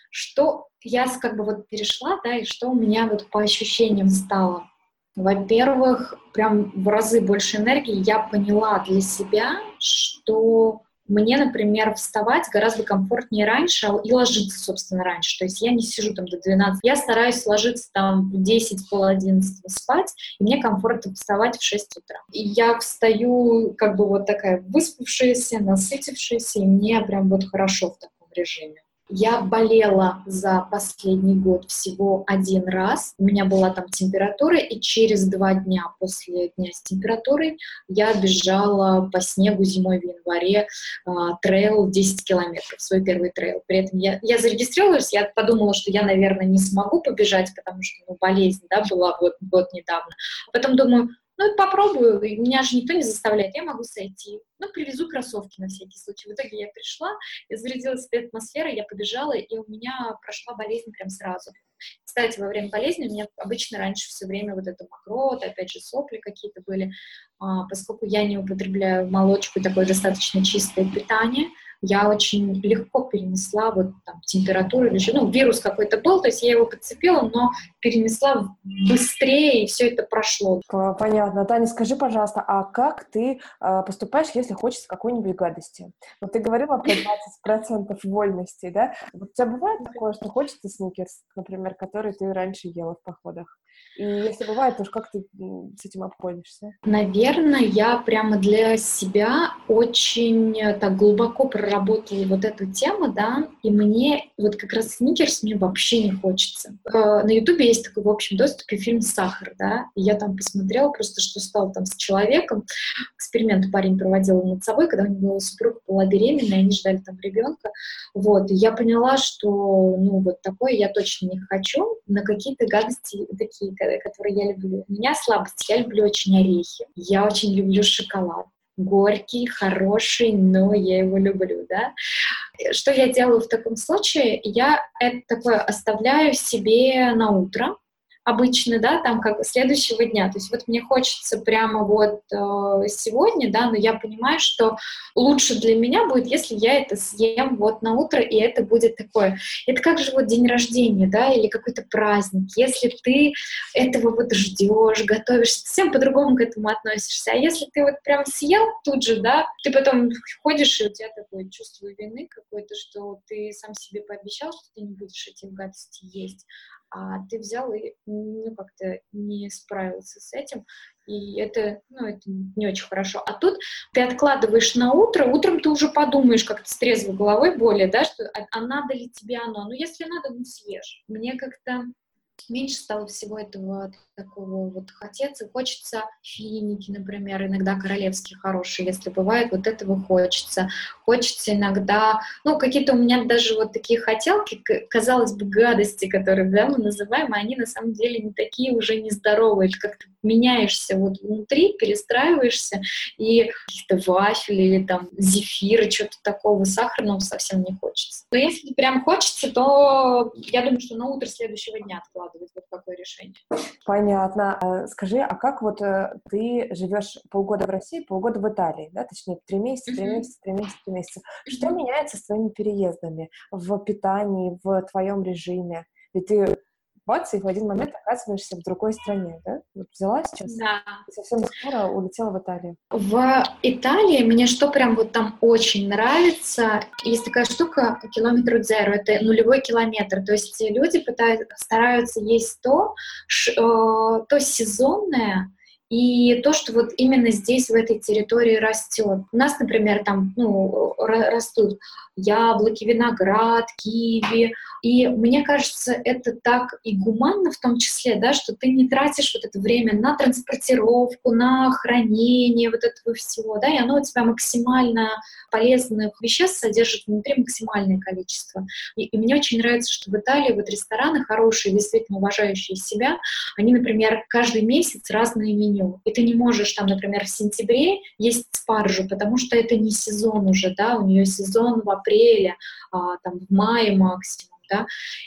что я как бы вот перешла, да, и что у меня вот по ощущениям стало. Во-первых, прям в разы больше энергии я поняла для себя, что мне, например, вставать гораздо комфортнее раньше и ложиться, собственно, раньше. То есть я не сижу там до 12. Я стараюсь ложиться там в 10, пол 11 спать, и мне комфортно вставать в 6 утра. И я встаю как бы вот такая выспавшаяся, насытившаяся, и мне прям вот хорошо в таком режиме. Я болела за последний год всего один раз. У меня была там температура, и через два дня после дня с температурой я бежала по снегу зимой в январе э, трейл 10 километров, свой первый трейл. При этом я, я зарегистрировалась, я подумала, что я, наверное, не смогу побежать, потому что ну, болезнь да, была вот, год недавно. Потом думаю, ну, попробую, меня же никто не заставляет, я могу сойти. Ну, привезу кроссовки на всякий случай. В итоге я пришла, я зарядилась этой атмосферой, я побежала, и у меня прошла болезнь прям сразу. Кстати, во время болезни у меня обычно раньше все время вот это мокрот, опять же сопли какие-то были, а, поскольку я не употребляю молочку и такое достаточно чистое питание – я очень легко перенесла вот там температуру или ну, вирус какой-то был, то есть я его подцепила, но перенесла быстрее, и все это прошло. Понятно. Таня, скажи, пожалуйста, а как ты э, поступаешь, если хочется какой-нибудь гадости? Вот ты говорила про 20% вольности, да? Вот у тебя бывает такое, что хочется сникерс, например, который ты раньше ела в походах? И если бывает, то как ты с этим обходишься? Наверное, я прямо для себя очень э, так глубоко проработала вот эту тему, да, и мне вот как раз сникерс мне вообще не хочется. Э, на ютубе есть такой в общем доступе фильм «Сахар», да, и я там посмотрела просто, что стало там с человеком. Эксперимент парень проводил над собой, когда у него супруга была беременна, и они ждали там ребенка. Вот, и я поняла, что, ну, вот такое я точно не хочу. На какие-то гадости такие которые я люблю. У меня слабость, я люблю очень орехи, я очень люблю шоколад горький, хороший, но я его люблю, да. Что я делаю в таком случае? Я это такое оставляю себе на утро, обычно, да, там как следующего дня. То есть вот мне хочется прямо вот э, сегодня, да, но я понимаю, что лучше для меня будет, если я это съем вот на утро, и это будет такое. Это как же вот день рождения, да, или какой-то праздник. Если ты этого вот ждешь, готовишься, совсем по-другому к этому относишься. А если ты вот прям съел тут же, да, ты потом ходишь, и у тебя такое чувство вины какое-то, что ты сам себе пообещал, что ты не будешь эти гадости есть а ты взял и ну, как-то не справился с этим, и это, ну, это не очень хорошо. А тут ты откладываешь на утро, утром ты уже подумаешь как-то с трезвой головой более, да, что а, а надо ли тебе оно? Ну, если надо, ну, съешь. Мне как-то меньше стало всего этого такого вот хотеться. Хочется финики, например, иногда королевские хорошие, если бывает, вот этого хочется. Хочется иногда, ну, какие-то у меня даже вот такие хотелки, казалось бы, гадости, которые, да, мы называем, они на самом деле не такие уже нездоровые. Ты как-то меняешься вот внутри, перестраиваешься, и каких-то вафель или там зефира, что-то такого сахарного совсем не хочется. Но если прям хочется, то я думаю, что на утро следующего дня откладывать вот такое решение. Понятно. А скажи, а как вот э, ты живешь полгода в России, полгода в Италии, да, точнее, три месяца, три месяца, три месяца, три месяца. Что меняется с твоими переездами в питании, в твоем режиме? Ведь ты бац, и в один момент оказываешься в другой стране, да? Вот взяла сейчас да. и совсем скоро улетела в Италию. В Италии мне что прям вот там очень нравится, есть такая штука километр zero, это нулевой километр, то есть люди пытаются, стараются есть то, ш, э, то сезонное, и то, что вот именно здесь, в этой территории растет. У нас, например, там ну, растут яблоки, виноград, киви. И мне кажется, это так и гуманно в том числе, да, что ты не тратишь вот это время на транспортировку, на хранение вот этого всего, да, и оно у тебя максимально полезных веществ содержит внутри максимальное количество. И, и мне очень нравится, что в Италии вот рестораны хорошие, действительно уважающие себя, они, например, каждый месяц разные меню. И ты не можешь там, например, в сентябре есть спаржу, потому что это не сезон уже, да, у нее сезон в апреле, а, там, в мае максимум да,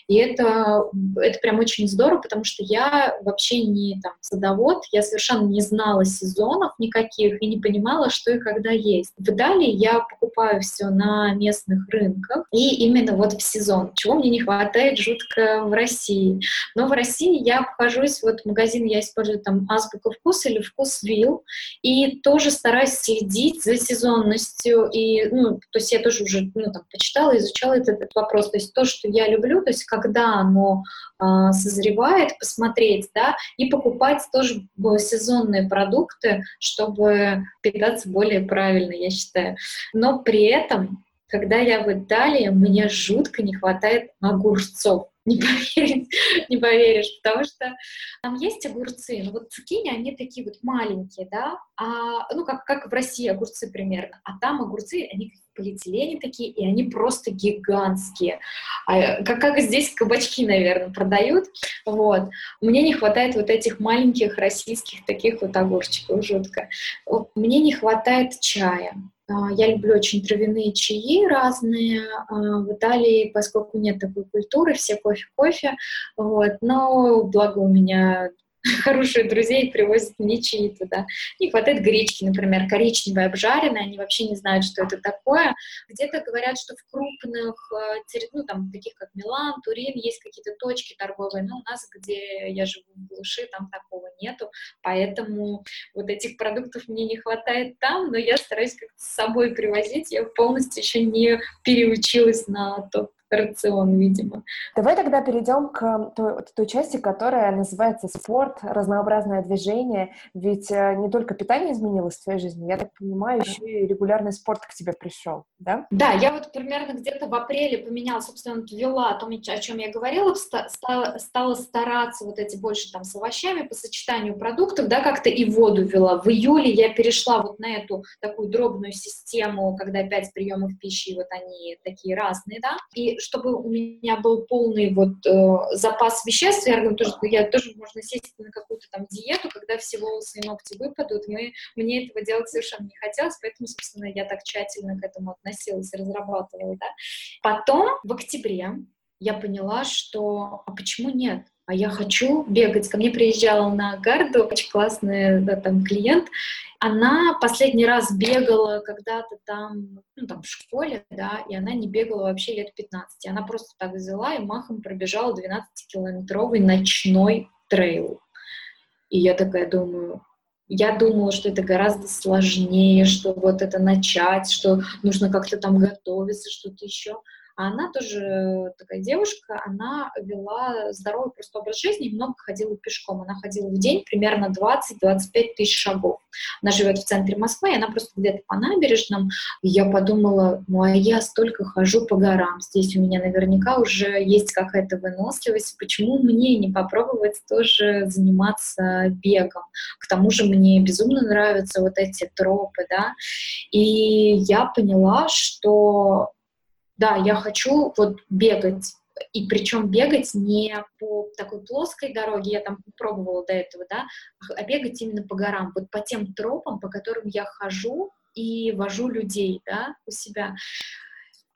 и это, это прям очень здорово, потому что я вообще не там садовод, я совершенно не знала сезонов никаких и не понимала, что и когда есть. В Италии я покупаю все на местных рынках и именно вот в сезон, чего мне не хватает жутко в России. Но в России я обхожусь, вот магазин я использую там азбука вкус или вкус вил, и тоже стараюсь следить за сезонностью, и, ну, то есть я тоже уже, ну, там, почитала, изучала этот, этот вопрос, то есть то, что я люблю, то есть когда оно э, созревает, посмотреть, да, и покупать тоже сезонные продукты, чтобы питаться более правильно, я считаю. Но при этом, когда я в Италии, мне жутко не хватает огурцов не поверишь, не поверишь, потому что там есть огурцы, но вот цукини, они такие вот маленькие, да, а, ну, как, как в России огурцы примерно, а там огурцы, они полиэтилене такие, и они просто гигантские, а, как, как здесь кабачки, наверное, продают, вот. Мне не хватает вот этих маленьких российских таких вот огурчиков, жутко. Мне не хватает чая, я люблю очень травяные чаи разные. А, в Италии, поскольку нет такой культуры, все кофе-кофе, вот, но благо у меня хорошие друзей привозят мне чаи туда. Не хватает гречки, например, коричневая обжаренная, они вообще не знают, что это такое. Где-то говорят, что в крупных, э, ну, там, таких как Милан, Турин, есть какие-то точки торговые, но у нас, где я живу в глуши, там такого нету, поэтому вот этих продуктов мне не хватает там, но я стараюсь как-то с собой привозить, я полностью еще не переучилась на тот рацион, видимо. Давай тогда перейдем к той, той части, которая называется спорт, разнообразное движение. Ведь э, не только питание изменилось в твоей жизни, я так понимаю, еще и регулярный спорт к тебе пришел, да? Да, я вот примерно где-то в апреле поменяла, собственно, ввела о том, о чем я говорила, стала, стараться вот эти больше там с овощами по сочетанию продуктов, да, как-то и воду ввела. В июле я перешла вот на эту такую дробную систему, когда пять приемов пищи, вот они такие разные, да, и чтобы у меня был полный вот э, запас веществ, я говорю, тоже, я тоже можно сесть на какую-то там диету, когда все волосы и ногти выпадут, мы, мне этого делать совершенно не хотелось, поэтому, собственно, я так тщательно к этому относилась разрабатывала, да. Потом в октябре я поняла, что а почему нет? А я хочу бегать. Ко мне приезжала на гарду очень классный да, там клиент, она последний раз бегала когда-то там, ну, там, в школе, да, и она не бегала вообще лет 15. Она просто так взяла и махом пробежала 12-километровый ночной трейл. И я такая думаю, я думала, что это гораздо сложнее, что вот это начать, что нужно как-то там готовиться, что-то еще. А она тоже такая девушка, она вела здоровый простой образ жизни и много ходила пешком. Она ходила в день примерно 20-25 тысяч шагов. Она живет в центре Москвы, и она просто где-то по набережным. И я подумала, ну а я столько хожу по горам. Здесь у меня наверняка уже есть какая-то выносливость. Почему мне не попробовать тоже заниматься бегом? К тому же мне безумно нравятся вот эти тропы, да. И я поняла, что да, я хочу вот бегать, и причем бегать не по такой плоской дороге, я там пробовала до этого, да, а бегать именно по горам, вот по тем тропам, по которым я хожу и вожу людей, да, у себя.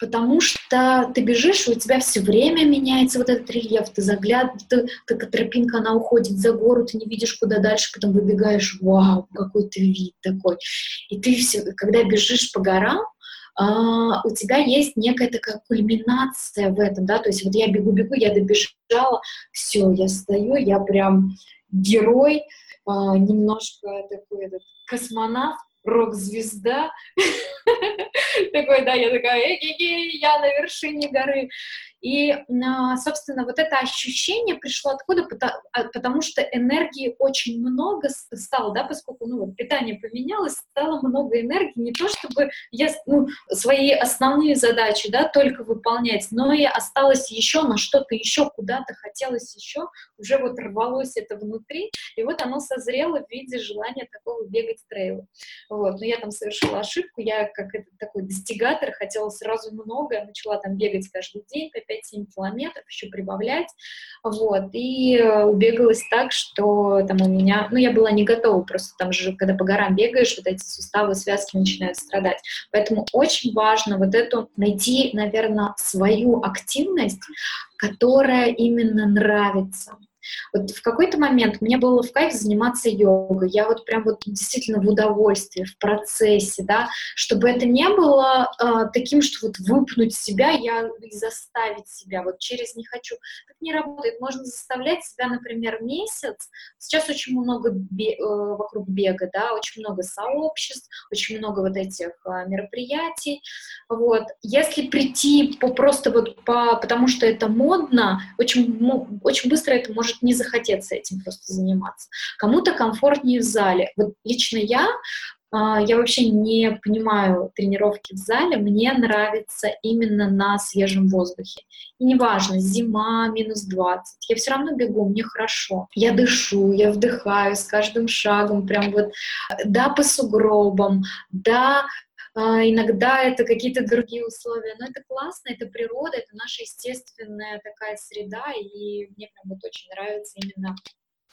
Потому что ты бежишь, у тебя все время меняется вот этот рельеф, ты заглядываешь, ты, такая тропинка, она уходит за гору, ты не видишь, куда дальше, потом выбегаешь, вау, какой ты вид такой. И ты все, когда бежишь по горам, у тебя есть некая такая кульминация в этом, да, то есть вот я бегу-бегу, я добежала, все, я стою, я прям герой, а, немножко такой этот космонавт, рок-звезда. Такой, да, я такая, я на вершине горы. И, собственно, вот это ощущение пришло откуда? А, потому что энергии очень много стало, да, поскольку, ну, вот питание поменялось, стало много энергии, не то чтобы я, ну, свои основные задачи, да, только выполнять, но и осталось еще на что-то еще, куда-то хотелось еще, уже вот рвалось это внутри, и вот оно созрело в виде желания такого бегать трейлы. Вот, но я там совершила ошибку, я как это, такой достигатор, хотела сразу много, начала там бегать каждый день по 5-7 километров, еще прибавлять, вот, и э, убегалась так, что там у меня, ну, я была не готова, просто там же, когда по горам бегаешь, вот эти суставы, связки начинают страдать, поэтому очень важно вот эту найти, наверное, свою активность, которая именно нравится, вот в какой-то момент мне было в кайф заниматься йогой. Я вот прям вот действительно в удовольствии, в процессе, да, чтобы это не было э, таким, что вот выпнуть себя я и заставить себя, вот через не хочу. Так не работает. Можно заставлять себя, например, месяц. Сейчас очень много бе- э, вокруг бега, да, очень много сообществ, очень много вот этих э, мероприятий. Вот. Если прийти по просто вот по, потому что это модно, очень, очень быстро это может может не захотеться этим просто заниматься. Кому-то комфортнее в зале. Вот лично я а, я вообще не понимаю тренировки в зале, мне нравится именно на свежем воздухе. И неважно, зима, минус 20, я все равно бегу, мне хорошо. Я дышу, я вдыхаю с каждым шагом, прям вот, да, по сугробам, да, иногда это какие-то другие условия, но это классно, это природа, это наша естественная такая среда, и мне прям вот очень нравится именно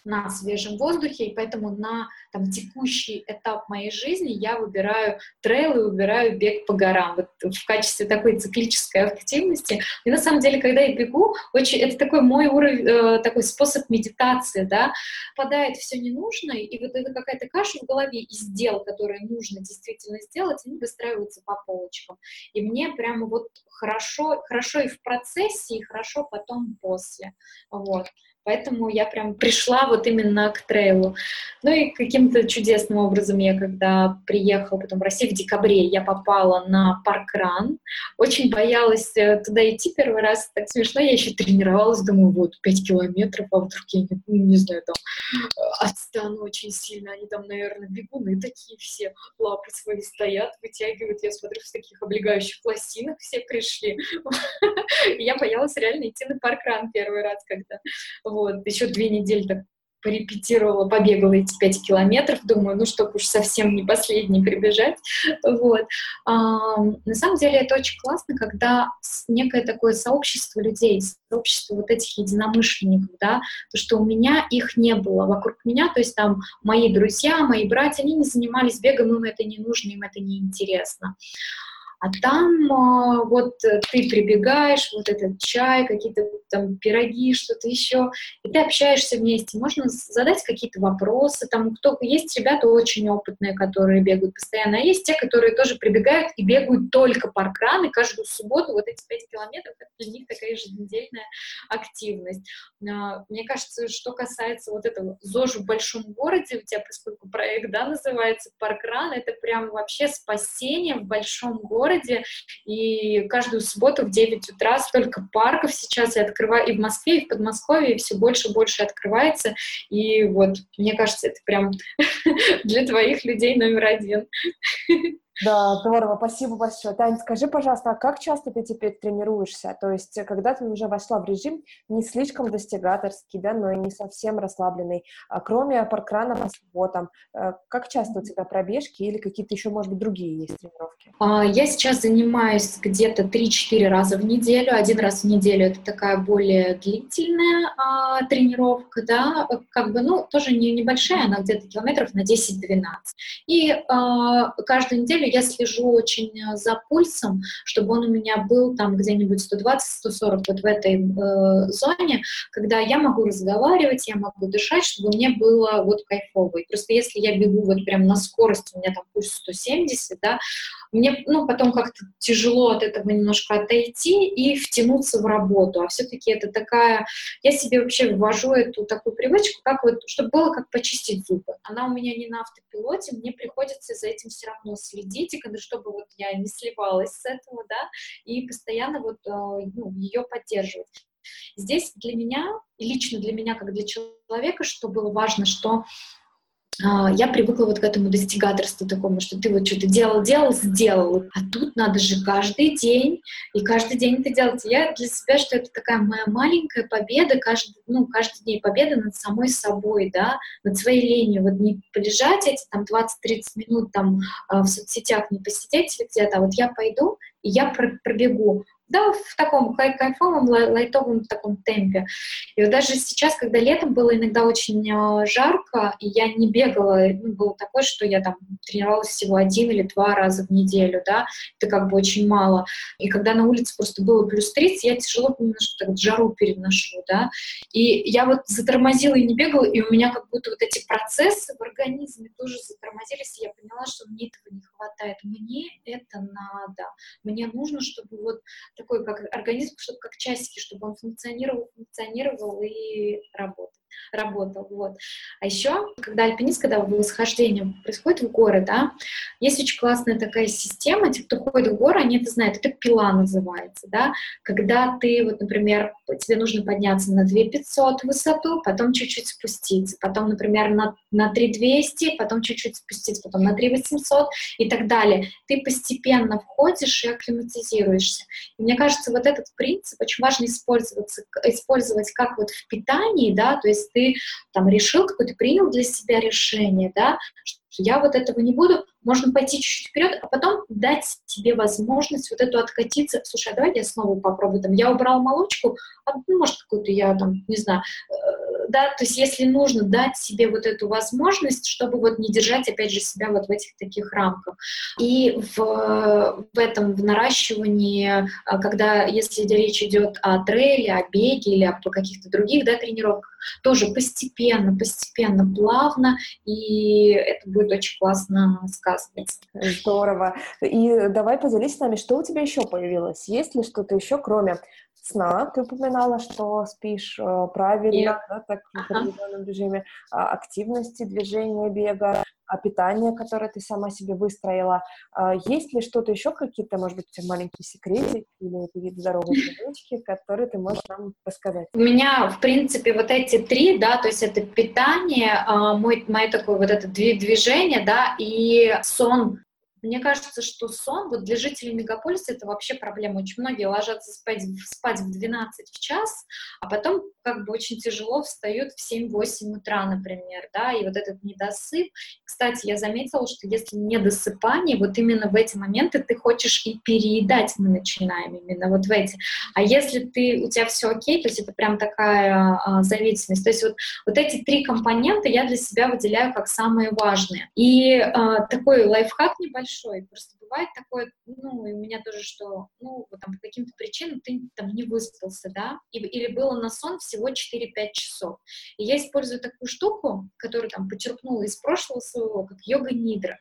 на свежем воздухе, и поэтому на там, текущий этап моей жизни я выбираю трейл и выбираю бег по горам вот, в качестве такой циклической активности. И на самом деле, когда я бегу, очень, это такой мой уровень, э, такой способ медитации, да, попадает все ненужное, и вот это какая-то каша в голове из дел, которые нужно действительно сделать, они выстраиваются по полочкам. И мне прямо вот хорошо, хорошо и в процессе, и хорошо потом после. Вот. Поэтому я прям пришла вот именно к трейлу. Ну и каким-то чудесным образом я, когда приехала потом в Россию в декабре, я попала на паркран. Очень боялась э, туда идти первый раз, так смешно. Я еще тренировалась, думаю, вот, 5 километров, а вдруг я, не, ну, не знаю, там, э, отстану очень сильно. Они там, наверное, бегуны такие все, лапы свои стоят, вытягивают. Я смотрю, в таких облегающих пластинах все пришли. Я боялась реально идти на паркран первый раз, когда вот, еще две недели так порепетировала, побегала эти пять километров, думаю, ну, чтобы уж совсем не последний прибежать, вот. А, на самом деле это очень классно, когда некое такое сообщество людей, сообщество вот этих единомышленников, да, то, что у меня их не было вокруг меня, то есть там мои друзья, мои братья, они не занимались бегом, им это не нужно, им это не интересно. А там а, вот э, ты прибегаешь, вот этот чай, какие-то там пироги, что-то еще, и ты общаешься вместе. Можно задать какие-то вопросы. Там кто есть ребята очень опытные, которые бегают постоянно, а есть те, которые тоже прибегают и бегают только паркран, и каждую субботу вот эти 5 километров, это для них такая еженедельная активность. А, мне кажется, что касается вот этого ЗОЖ в большом городе, у тебя, поскольку проект, да, называется паркран, это прям вообще спасение в большом городе, городе, и каждую субботу в 9 утра столько парков сейчас и открываю и в Москве, и в Подмосковье, и все больше и больше открывается, и вот, мне кажется, это прям для твоих людей номер один. Да, здорово, спасибо большое. Тань, скажи, пожалуйста, а как часто ты теперь тренируешься? То есть, когда ты уже вошла в режим не слишком достигаторский, да, но и не совсем расслабленный, а кроме паркрана по субботам, э, как часто у тебя пробежки или какие-то еще, может быть, другие есть тренировки? А, я сейчас занимаюсь где-то 3-4 раза в неделю. Один раз в неделю это такая более длительная а, тренировка, да, как бы, ну, тоже не небольшая, она где-то километров на 10-12. И а, каждую неделю я слежу очень э, за пульсом, чтобы он у меня был там где-нибудь 120-140 вот в этой э, зоне, когда я могу разговаривать, я могу дышать, чтобы мне было вот кайфово. И просто если я бегу вот прям на скорость, у меня там пульс 170, да, мне, ну, потом как-то тяжело от этого немножко отойти и втянуться в работу, а все-таки это такая, я себе вообще ввожу эту такую привычку, как вот, чтобы было как почистить зубы. Она у меня не на автопилоте, мне приходится за этим все равно следить, и чтобы вот я не сливалась с этого, да, и постоянно вот э, ну, ее поддерживать. Здесь для меня, и лично для меня, как для человека, что было важно, что я привыкла вот к этому достигаторству такому, что ты вот что-то делал, делал, сделал. А тут надо же каждый день, и каждый день это делать. Я для себя, что это такая моя маленькая победа, каждый, ну, каждый день победа над самой собой, да, над своей ленью. Вот не полежать эти там 20-30 минут там а, в соцсетях, не посидеть где-то, а вот я пойду, и я пробегу да, в таком кайфовом, лайтовом таком темпе. И вот даже сейчас, когда летом было иногда очень э, жарко, и я не бегала, ну, было такое, что я там тренировалась всего один или два раза в неделю, да, это как бы очень мало. И когда на улице просто было плюс 30, я тяжело немножко так жару переношу, да, и я вот затормозила и не бегала, и у меня как будто вот эти процессы в организме тоже затормозились, и я поняла, что мне этого не хватает. Мне это надо. Мне нужно, чтобы вот такой как организм, чтобы как часики, чтобы он функционировал, функционировал и работал работал. Вот. А еще, когда альпинист, когда восхождение происходит в горы, да, есть очень классная такая система, те, кто ходит в горы, они это знают, это пила называется, да, когда ты, вот, например, тебе нужно подняться на 2500 высоту, потом чуть-чуть спуститься, потом, например, на, на 3200, потом чуть-чуть спуститься, потом на 3800 и так далее. Ты постепенно входишь и акклиматизируешься. И мне кажется, вот этот принцип очень важно использовать, использовать как вот в питании, да, то есть ты там решил, какое-то принял для себя решение, да, что я вот этого не буду, можно пойти чуть-чуть вперед, а потом дать себе возможность вот эту откатиться. Слушай, а давай я снова попробую. Там, я убрал молочку, а, ну, может, какую-то я там, не знаю, э, да, то есть если нужно дать себе вот эту возможность, чтобы вот не держать, опять же, себя вот в этих таких рамках. И в, в этом, в наращивании, а, когда, если речь идет о трейле, о беге или о каких-то других, да, тренировках, тоже постепенно, постепенно, плавно, и это будет очень классно сказываться. Здорово. И давай поделись с нами, что у тебя еще появилось? Есть ли что-то еще, кроме сна, ты упоминала, что спишь э, правильно, да, так в определенном режиме, а, активности, движения, бега, питание, которое ты сама себе выстроила. А, есть ли что-то еще, какие-то, может быть, маленькие секреты или какие-то здоровые привычки, которые ты можешь нам рассказать? У меня, в принципе, вот эти три, да, то есть это питание, а, мой, мое такое вот это движение, да, и сон мне кажется, что сон вот для жителей мегаполиса это вообще проблема. Очень многие ложатся спать, спать в 12 в час, а потом как бы очень тяжело встают в 7-8 утра, например, да, и вот этот недосып. Кстати, я заметила, что если недосыпание, вот именно в эти моменты ты хочешь и переедать мы начинаем именно вот в эти. А если ты, у тебя все окей, то есть это прям такая а, зависимость. То есть вот, вот эти три компонента я для себя выделяю как самые важные. И а, такой лайфхак небольшой, просто бывает такое, ну, и у меня тоже, что, ну, вот там по каким-то причинам ты там не выспался, да, и, или было на сон всего 4-5 часов. И я использую такую штуку, которую там почерпнула из прошлого своего, как йога-нидра.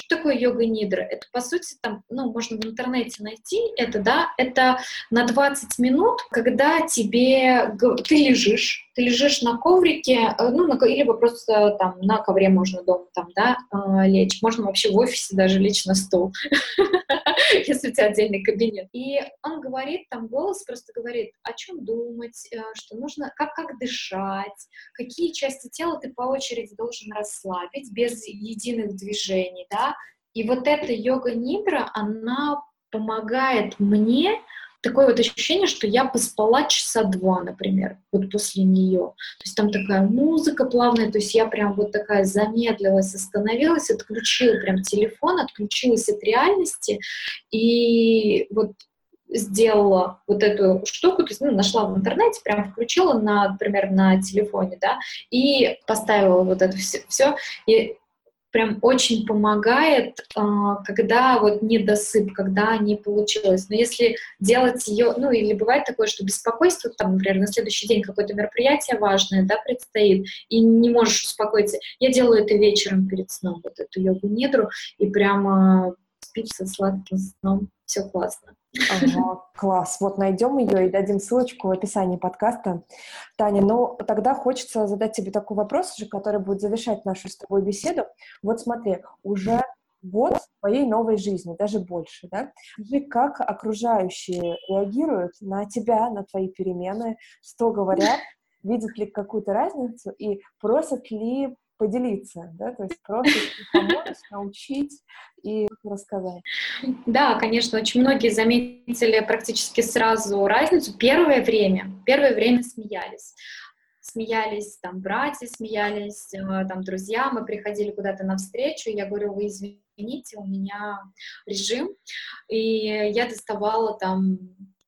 Что такое йога-нидра? Это, по сути, там, ну, можно в интернете найти это, да, это на 20 минут, когда тебе, ты лежишь, ты лежишь на коврике, э, ну, на, либо просто там на ковре можно дома там, да, э, лечь. Можно вообще в офисе даже лечь на стол, если у тебя отдельный кабинет. И он говорит, там голос просто говорит, о чем думать, э, что нужно, как, как дышать, какие части тела ты по очереди должен расслабить без единых движений, да. И вот эта йога-нидра, она помогает мне такое вот ощущение, что я поспала часа два, например, вот после нее. То есть там такая музыка плавная, то есть я прям вот такая замедлилась, остановилась, отключила прям телефон, отключилась от реальности и вот сделала вот эту штуку, то есть ну, нашла в интернете, прям включила, на, например, на телефоне, да, и поставила вот это все, все и прям очень помогает, а, когда вот недосып, когда не получилось. Но если делать ее, ну или бывает такое, что беспокойство, там, например, на следующий день какое-то мероприятие важное, да, предстоит, и не можешь успокоиться. Я делаю это вечером перед сном, вот эту йогу недру, и прямо спится сладким сном, все классно. Ага, класс. Вот найдем ее и дадим ссылочку в описании подкаста. Таня, ну тогда хочется задать тебе такой вопрос, уже, который будет завершать нашу с тобой беседу. Вот смотри, уже год твоей новой жизни, даже больше, да? Скажи, как окружающие реагируют на тебя, на твои перемены, что говорят, видят ли какую-то разницу и просят ли поделиться, да, то есть просто помочь, научить и рассказать. Да, конечно, очень многие заметили практически сразу разницу. Первое время, первое время смеялись смеялись, там, братья смеялись, э, там, друзья, мы приходили куда-то навстречу, я говорю, вы извините, у меня режим, и я доставала там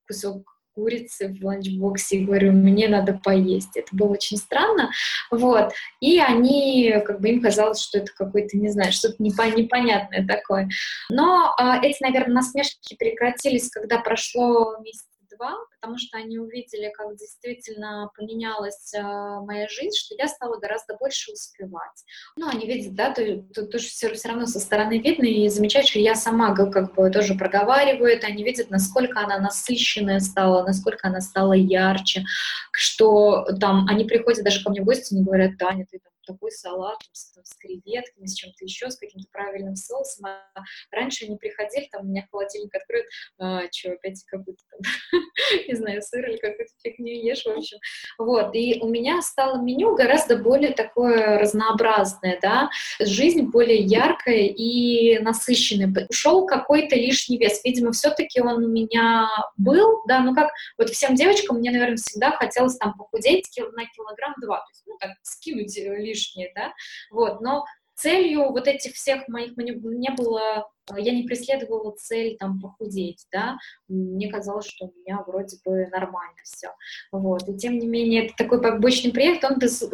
кусок курицы в ланчбоксе и говорю, мне надо поесть. Это было очень странно. Вот. И они, как бы им казалось, что это какой-то, не знаю, что-то непонятное такое. Но э, эти, наверное, насмешки прекратились, когда прошло месяц два, потому что они увидели, как действительно поменялась э, моя жизнь, что я стала гораздо больше успевать. Ну, они видят, да, то, то, тоже все, все равно со стороны видно и замечают, что я сама как бы тоже проговариваю это, они видят, насколько она насыщенная стала, насколько она стала ярче, что там, они приходят даже ко мне в гости и говорят, Таня, ты там такой салат с, с креветками, с чем-то еще, с каким-то правильным соусом. А раньше они приходили, там у меня холодильник откроют, а, что, опять какой-то там, не знаю, сыр или какую-то фигню ешь, в общем. Вот, и у меня стало меню гораздо более такое разнообразное, да, жизнь более яркая и насыщенная. Ушел какой-то лишний вес, видимо, все-таки он у меня был, да, ну как, вот всем девочкам мне, наверное, всегда хотелось там похудеть на килограмм два, то есть, ну, так, скинуть лишний лишнее, да, вот, но целью вот этих всех моих не было я не преследовала цель там похудеть, да, мне казалось, что у меня вроде бы нормально все, вот, и тем не менее это такой побочный проект, он без, э,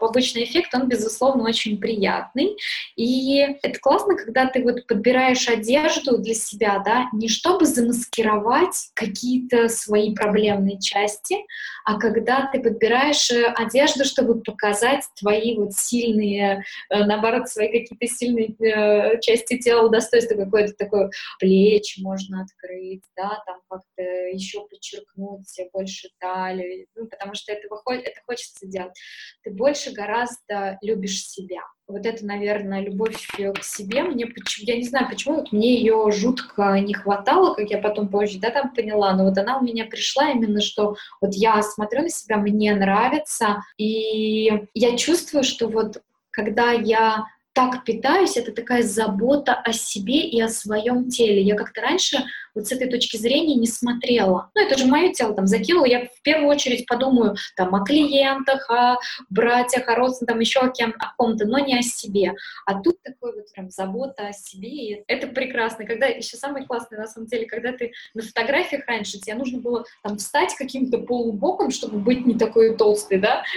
побочный эффект, он безусловно очень приятный, и это классно, когда ты вот подбираешь одежду для себя, да, не чтобы замаскировать какие-то свои проблемные части, а когда ты подбираешь э, одежду, чтобы показать твои вот сильные, э, наоборот, свои какие-то сильные части тела, достоинства, какое-то такое плечи можно открыть, да, там как-то еще подчеркнуть больше талию, ну, потому что это, выходит, это хочется делать. Ты больше гораздо любишь себя. Вот это, наверное, любовь к себе. Мне, я не знаю, почему вот мне ее жутко не хватало, как я потом позже, да, там поняла, но вот она у меня пришла именно, что вот я смотрю на себя, мне нравится, и я чувствую, что вот когда я так питаюсь, это такая забота о себе и о своем теле. Я как-то раньше вот с этой точки зрения не смотрела. Ну, это же мое тело там закинуло. Я в первую очередь подумаю там о клиентах, о братьях, о родственниках, там еще о, кем, о ком-то, но не о себе. А тут такой вот прям забота о себе. И это прекрасно. Когда еще самое классное на самом деле, когда ты на фотографиях раньше, тебе нужно было там встать каким-то полубоком, чтобы быть не такой толстый, да?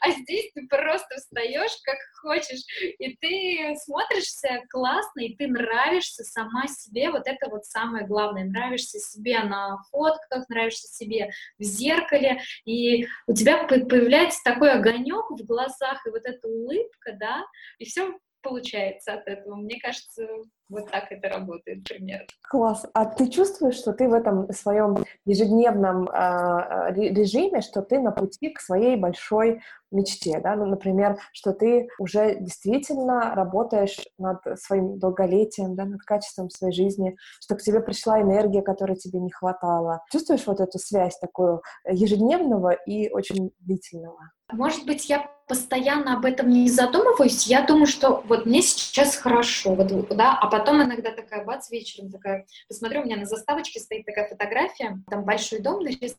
А здесь ты просто встаешь как хочешь, и ты смотришься классно, и ты нравишься сама себе, вот это вот самое главное, нравишься себе на фотках, нравишься себе в зеркале, и у тебя появляется такой огонек в глазах, и вот эта улыбка, да, и все получается от этого. Мне кажется, вот так это работает примерно. Класс. А ты чувствуешь, что ты в этом своем ежедневном э, режиме, что ты на пути к своей большой мечте, да? Ну, например, что ты уже действительно работаешь над своим долголетием, да, над качеством своей жизни, что к тебе пришла энергия, которой тебе не хватало. Чувствуешь вот эту связь такую ежедневного и очень длительного? Может быть, я постоянно об этом не задумываюсь. Я думаю, что вот мне сейчас хорошо, вот, да, а потом иногда такая, бац, вечером такая, посмотрю, у меня на заставочке стоит такая фотография, там большой дом нарисован,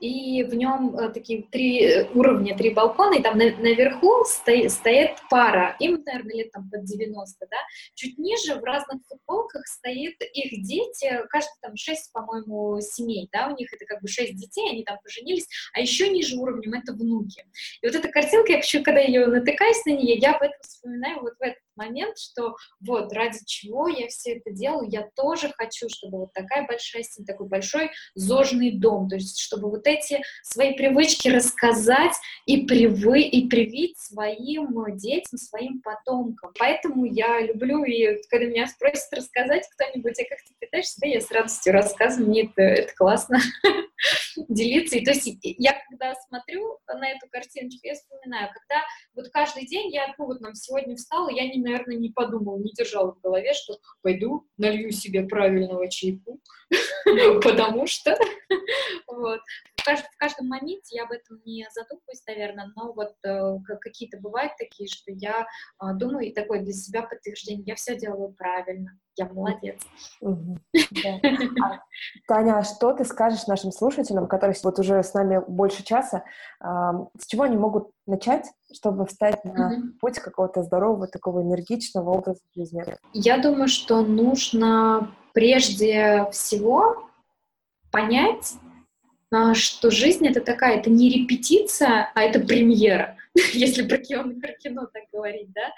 и в нем э, такие три уровня, три балкона, и там на, наверху стоит, стоит пара, им, наверное, лет там под 90, да, чуть ниже в разных футболках стоит их дети, каждый там шесть, по-моему, семей, да, у них это как бы шесть детей, они там поженились, а еще ниже уровнем это внуки. И вот эта картинка, я почему, когда ее натыкаюсь на нее, я об этом вспоминаю вот в этот момент, что вот ради чего я все это делаю, я тоже хочу, чтобы вот такая большая стена, такой большой зожный дом, то есть чтобы вот эти свои привычки рассказать и, привы, и привить своим детям, своим потомкам. Поэтому я люблю, и когда меня спросят рассказать кто-нибудь, а как ты питаешься, да, я с радостью рассказываю, мне это, это классно делиться. И то есть я когда смотрю на эту картиночку, я вспоминаю, когда вот каждый день я, ну вот нам сегодня встала, я, не, наверное, не подумала, не держала в голове, что пойду налью себе правильного чайку, потому что. В каждом моменте я об этом не задумываюсь, наверное, но вот э, какие-то бывают такие, что я а, думаю, и такое для себя подтверждение, я все делаю правильно, я молодец. А, Таня, а что ты скажешь нашим слушателям, которые вот уже с нами больше часа, с чего они могут начать, чтобы встать на путь какого-то здорового, такого энергичного образа жизни? Я думаю, что нужно прежде всего понять, что жизнь это такая, это не репетиция, а это премьера, если про кино, про кино так говорить, да,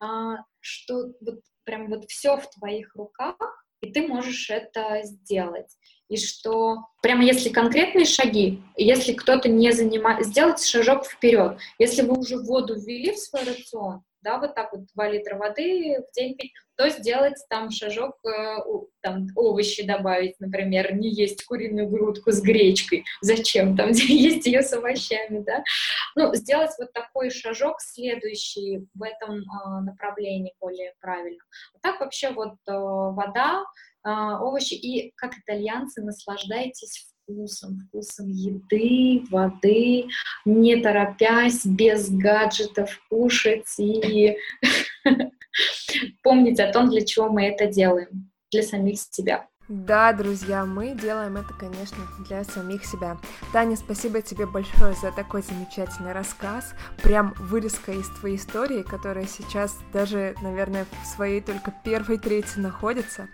а, что вот прям вот все в твоих руках, и ты можешь это сделать. И что прямо если конкретные шаги, если кто-то не занимает, сделать шажок вперед. Если вы уже воду ввели в свой рацион, да, вот так вот 2 литра воды в день пить, то сделать там шажок, э, там овощи добавить, например, не есть куриную грудку с гречкой, зачем там есть ее с овощами, да, ну, сделать вот такой шажок следующий в этом э, направлении более правильно. Так вообще вот э, вода, овощи и как итальянцы наслаждайтесь вкусом, вкусом еды, воды, не торопясь, без гаджетов кушать и помнить о том, для чего мы это делаем, для самих себя. Да, друзья, мы делаем это, конечно, для самих себя. Таня, спасибо тебе большое за такой замечательный рассказ. Прям вырезка из твоей истории, которая сейчас даже, наверное, в своей только первой трети находится.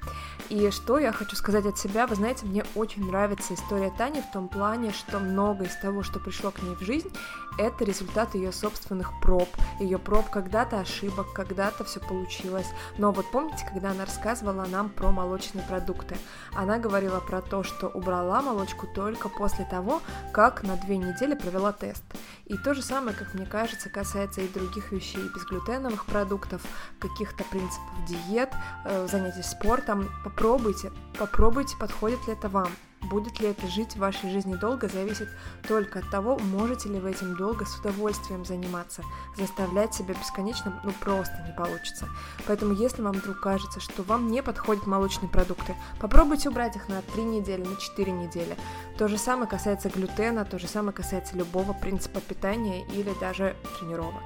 И что я хочу сказать от себя, вы знаете, мне очень нравится история Тани в том плане, что много из того, что пришло к ней в жизнь, это результат ее собственных проб, ее проб когда-то ошибок, когда-то все получилось. Но вот помните, когда она рассказывала нам про молочные продукты, она говорила про то, что убрала молочку только после того, как на две недели провела тест. И то же самое, как мне кажется, касается и других вещей, безглютеновых продуктов, каких-то принципов диет, э, занятий спортом. Попробуйте, попробуйте, подходит ли это вам. Будет ли это жить в вашей жизни долго, зависит только от того, можете ли вы этим долго с удовольствием заниматься. Заставлять себя бесконечно, ну просто не получится. Поэтому, если вам вдруг кажется, что вам не подходят молочные продукты, попробуйте убрать их на 3 недели, на 4 недели. То же самое касается глютена, то же самое касается любого принципа питания или даже тренировок.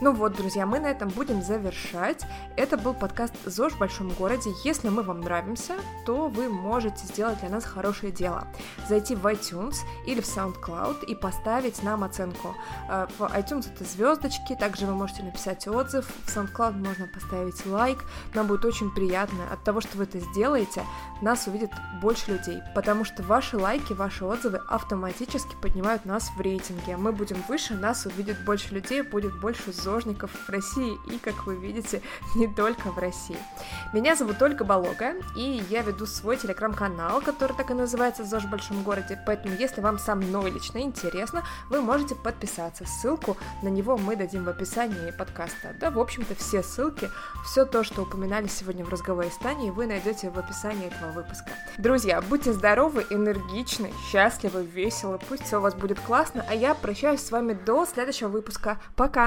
Ну вот, друзья, мы на этом будем завершать. Это был подкаст ЗОЖ в большом городе. Если мы вам нравимся, то вы можете сделать для нас хорошее дело. Зайти в iTunes или в SoundCloud и поставить нам оценку. Э, в iTunes это звездочки, также вы можете написать отзыв, в SoundCloud можно поставить лайк. Нам будет очень приятно от того, что вы это сделаете, нас увидит больше людей, потому что ваши лайки, ваши отзывы автоматически поднимают нас в рейтинге. Мы будем выше, нас увидит больше людей, будет больше зож художников в России и, как вы видите, не только в России. Меня зовут Ольга Болога, и я веду свой телеграм-канал, который так и называется «ЗОЖ в большом городе», поэтому если вам со мной лично интересно, вы можете подписаться. Ссылку на него мы дадим в описании подкаста. Да, в общем-то, все ссылки, все то, что упоминали сегодня в разговоре с Таней, вы найдете в описании этого выпуска. Друзья, будьте здоровы, энергичны, счастливы, веселы, пусть все у вас будет классно, а я прощаюсь с вами до следующего выпуска. Пока!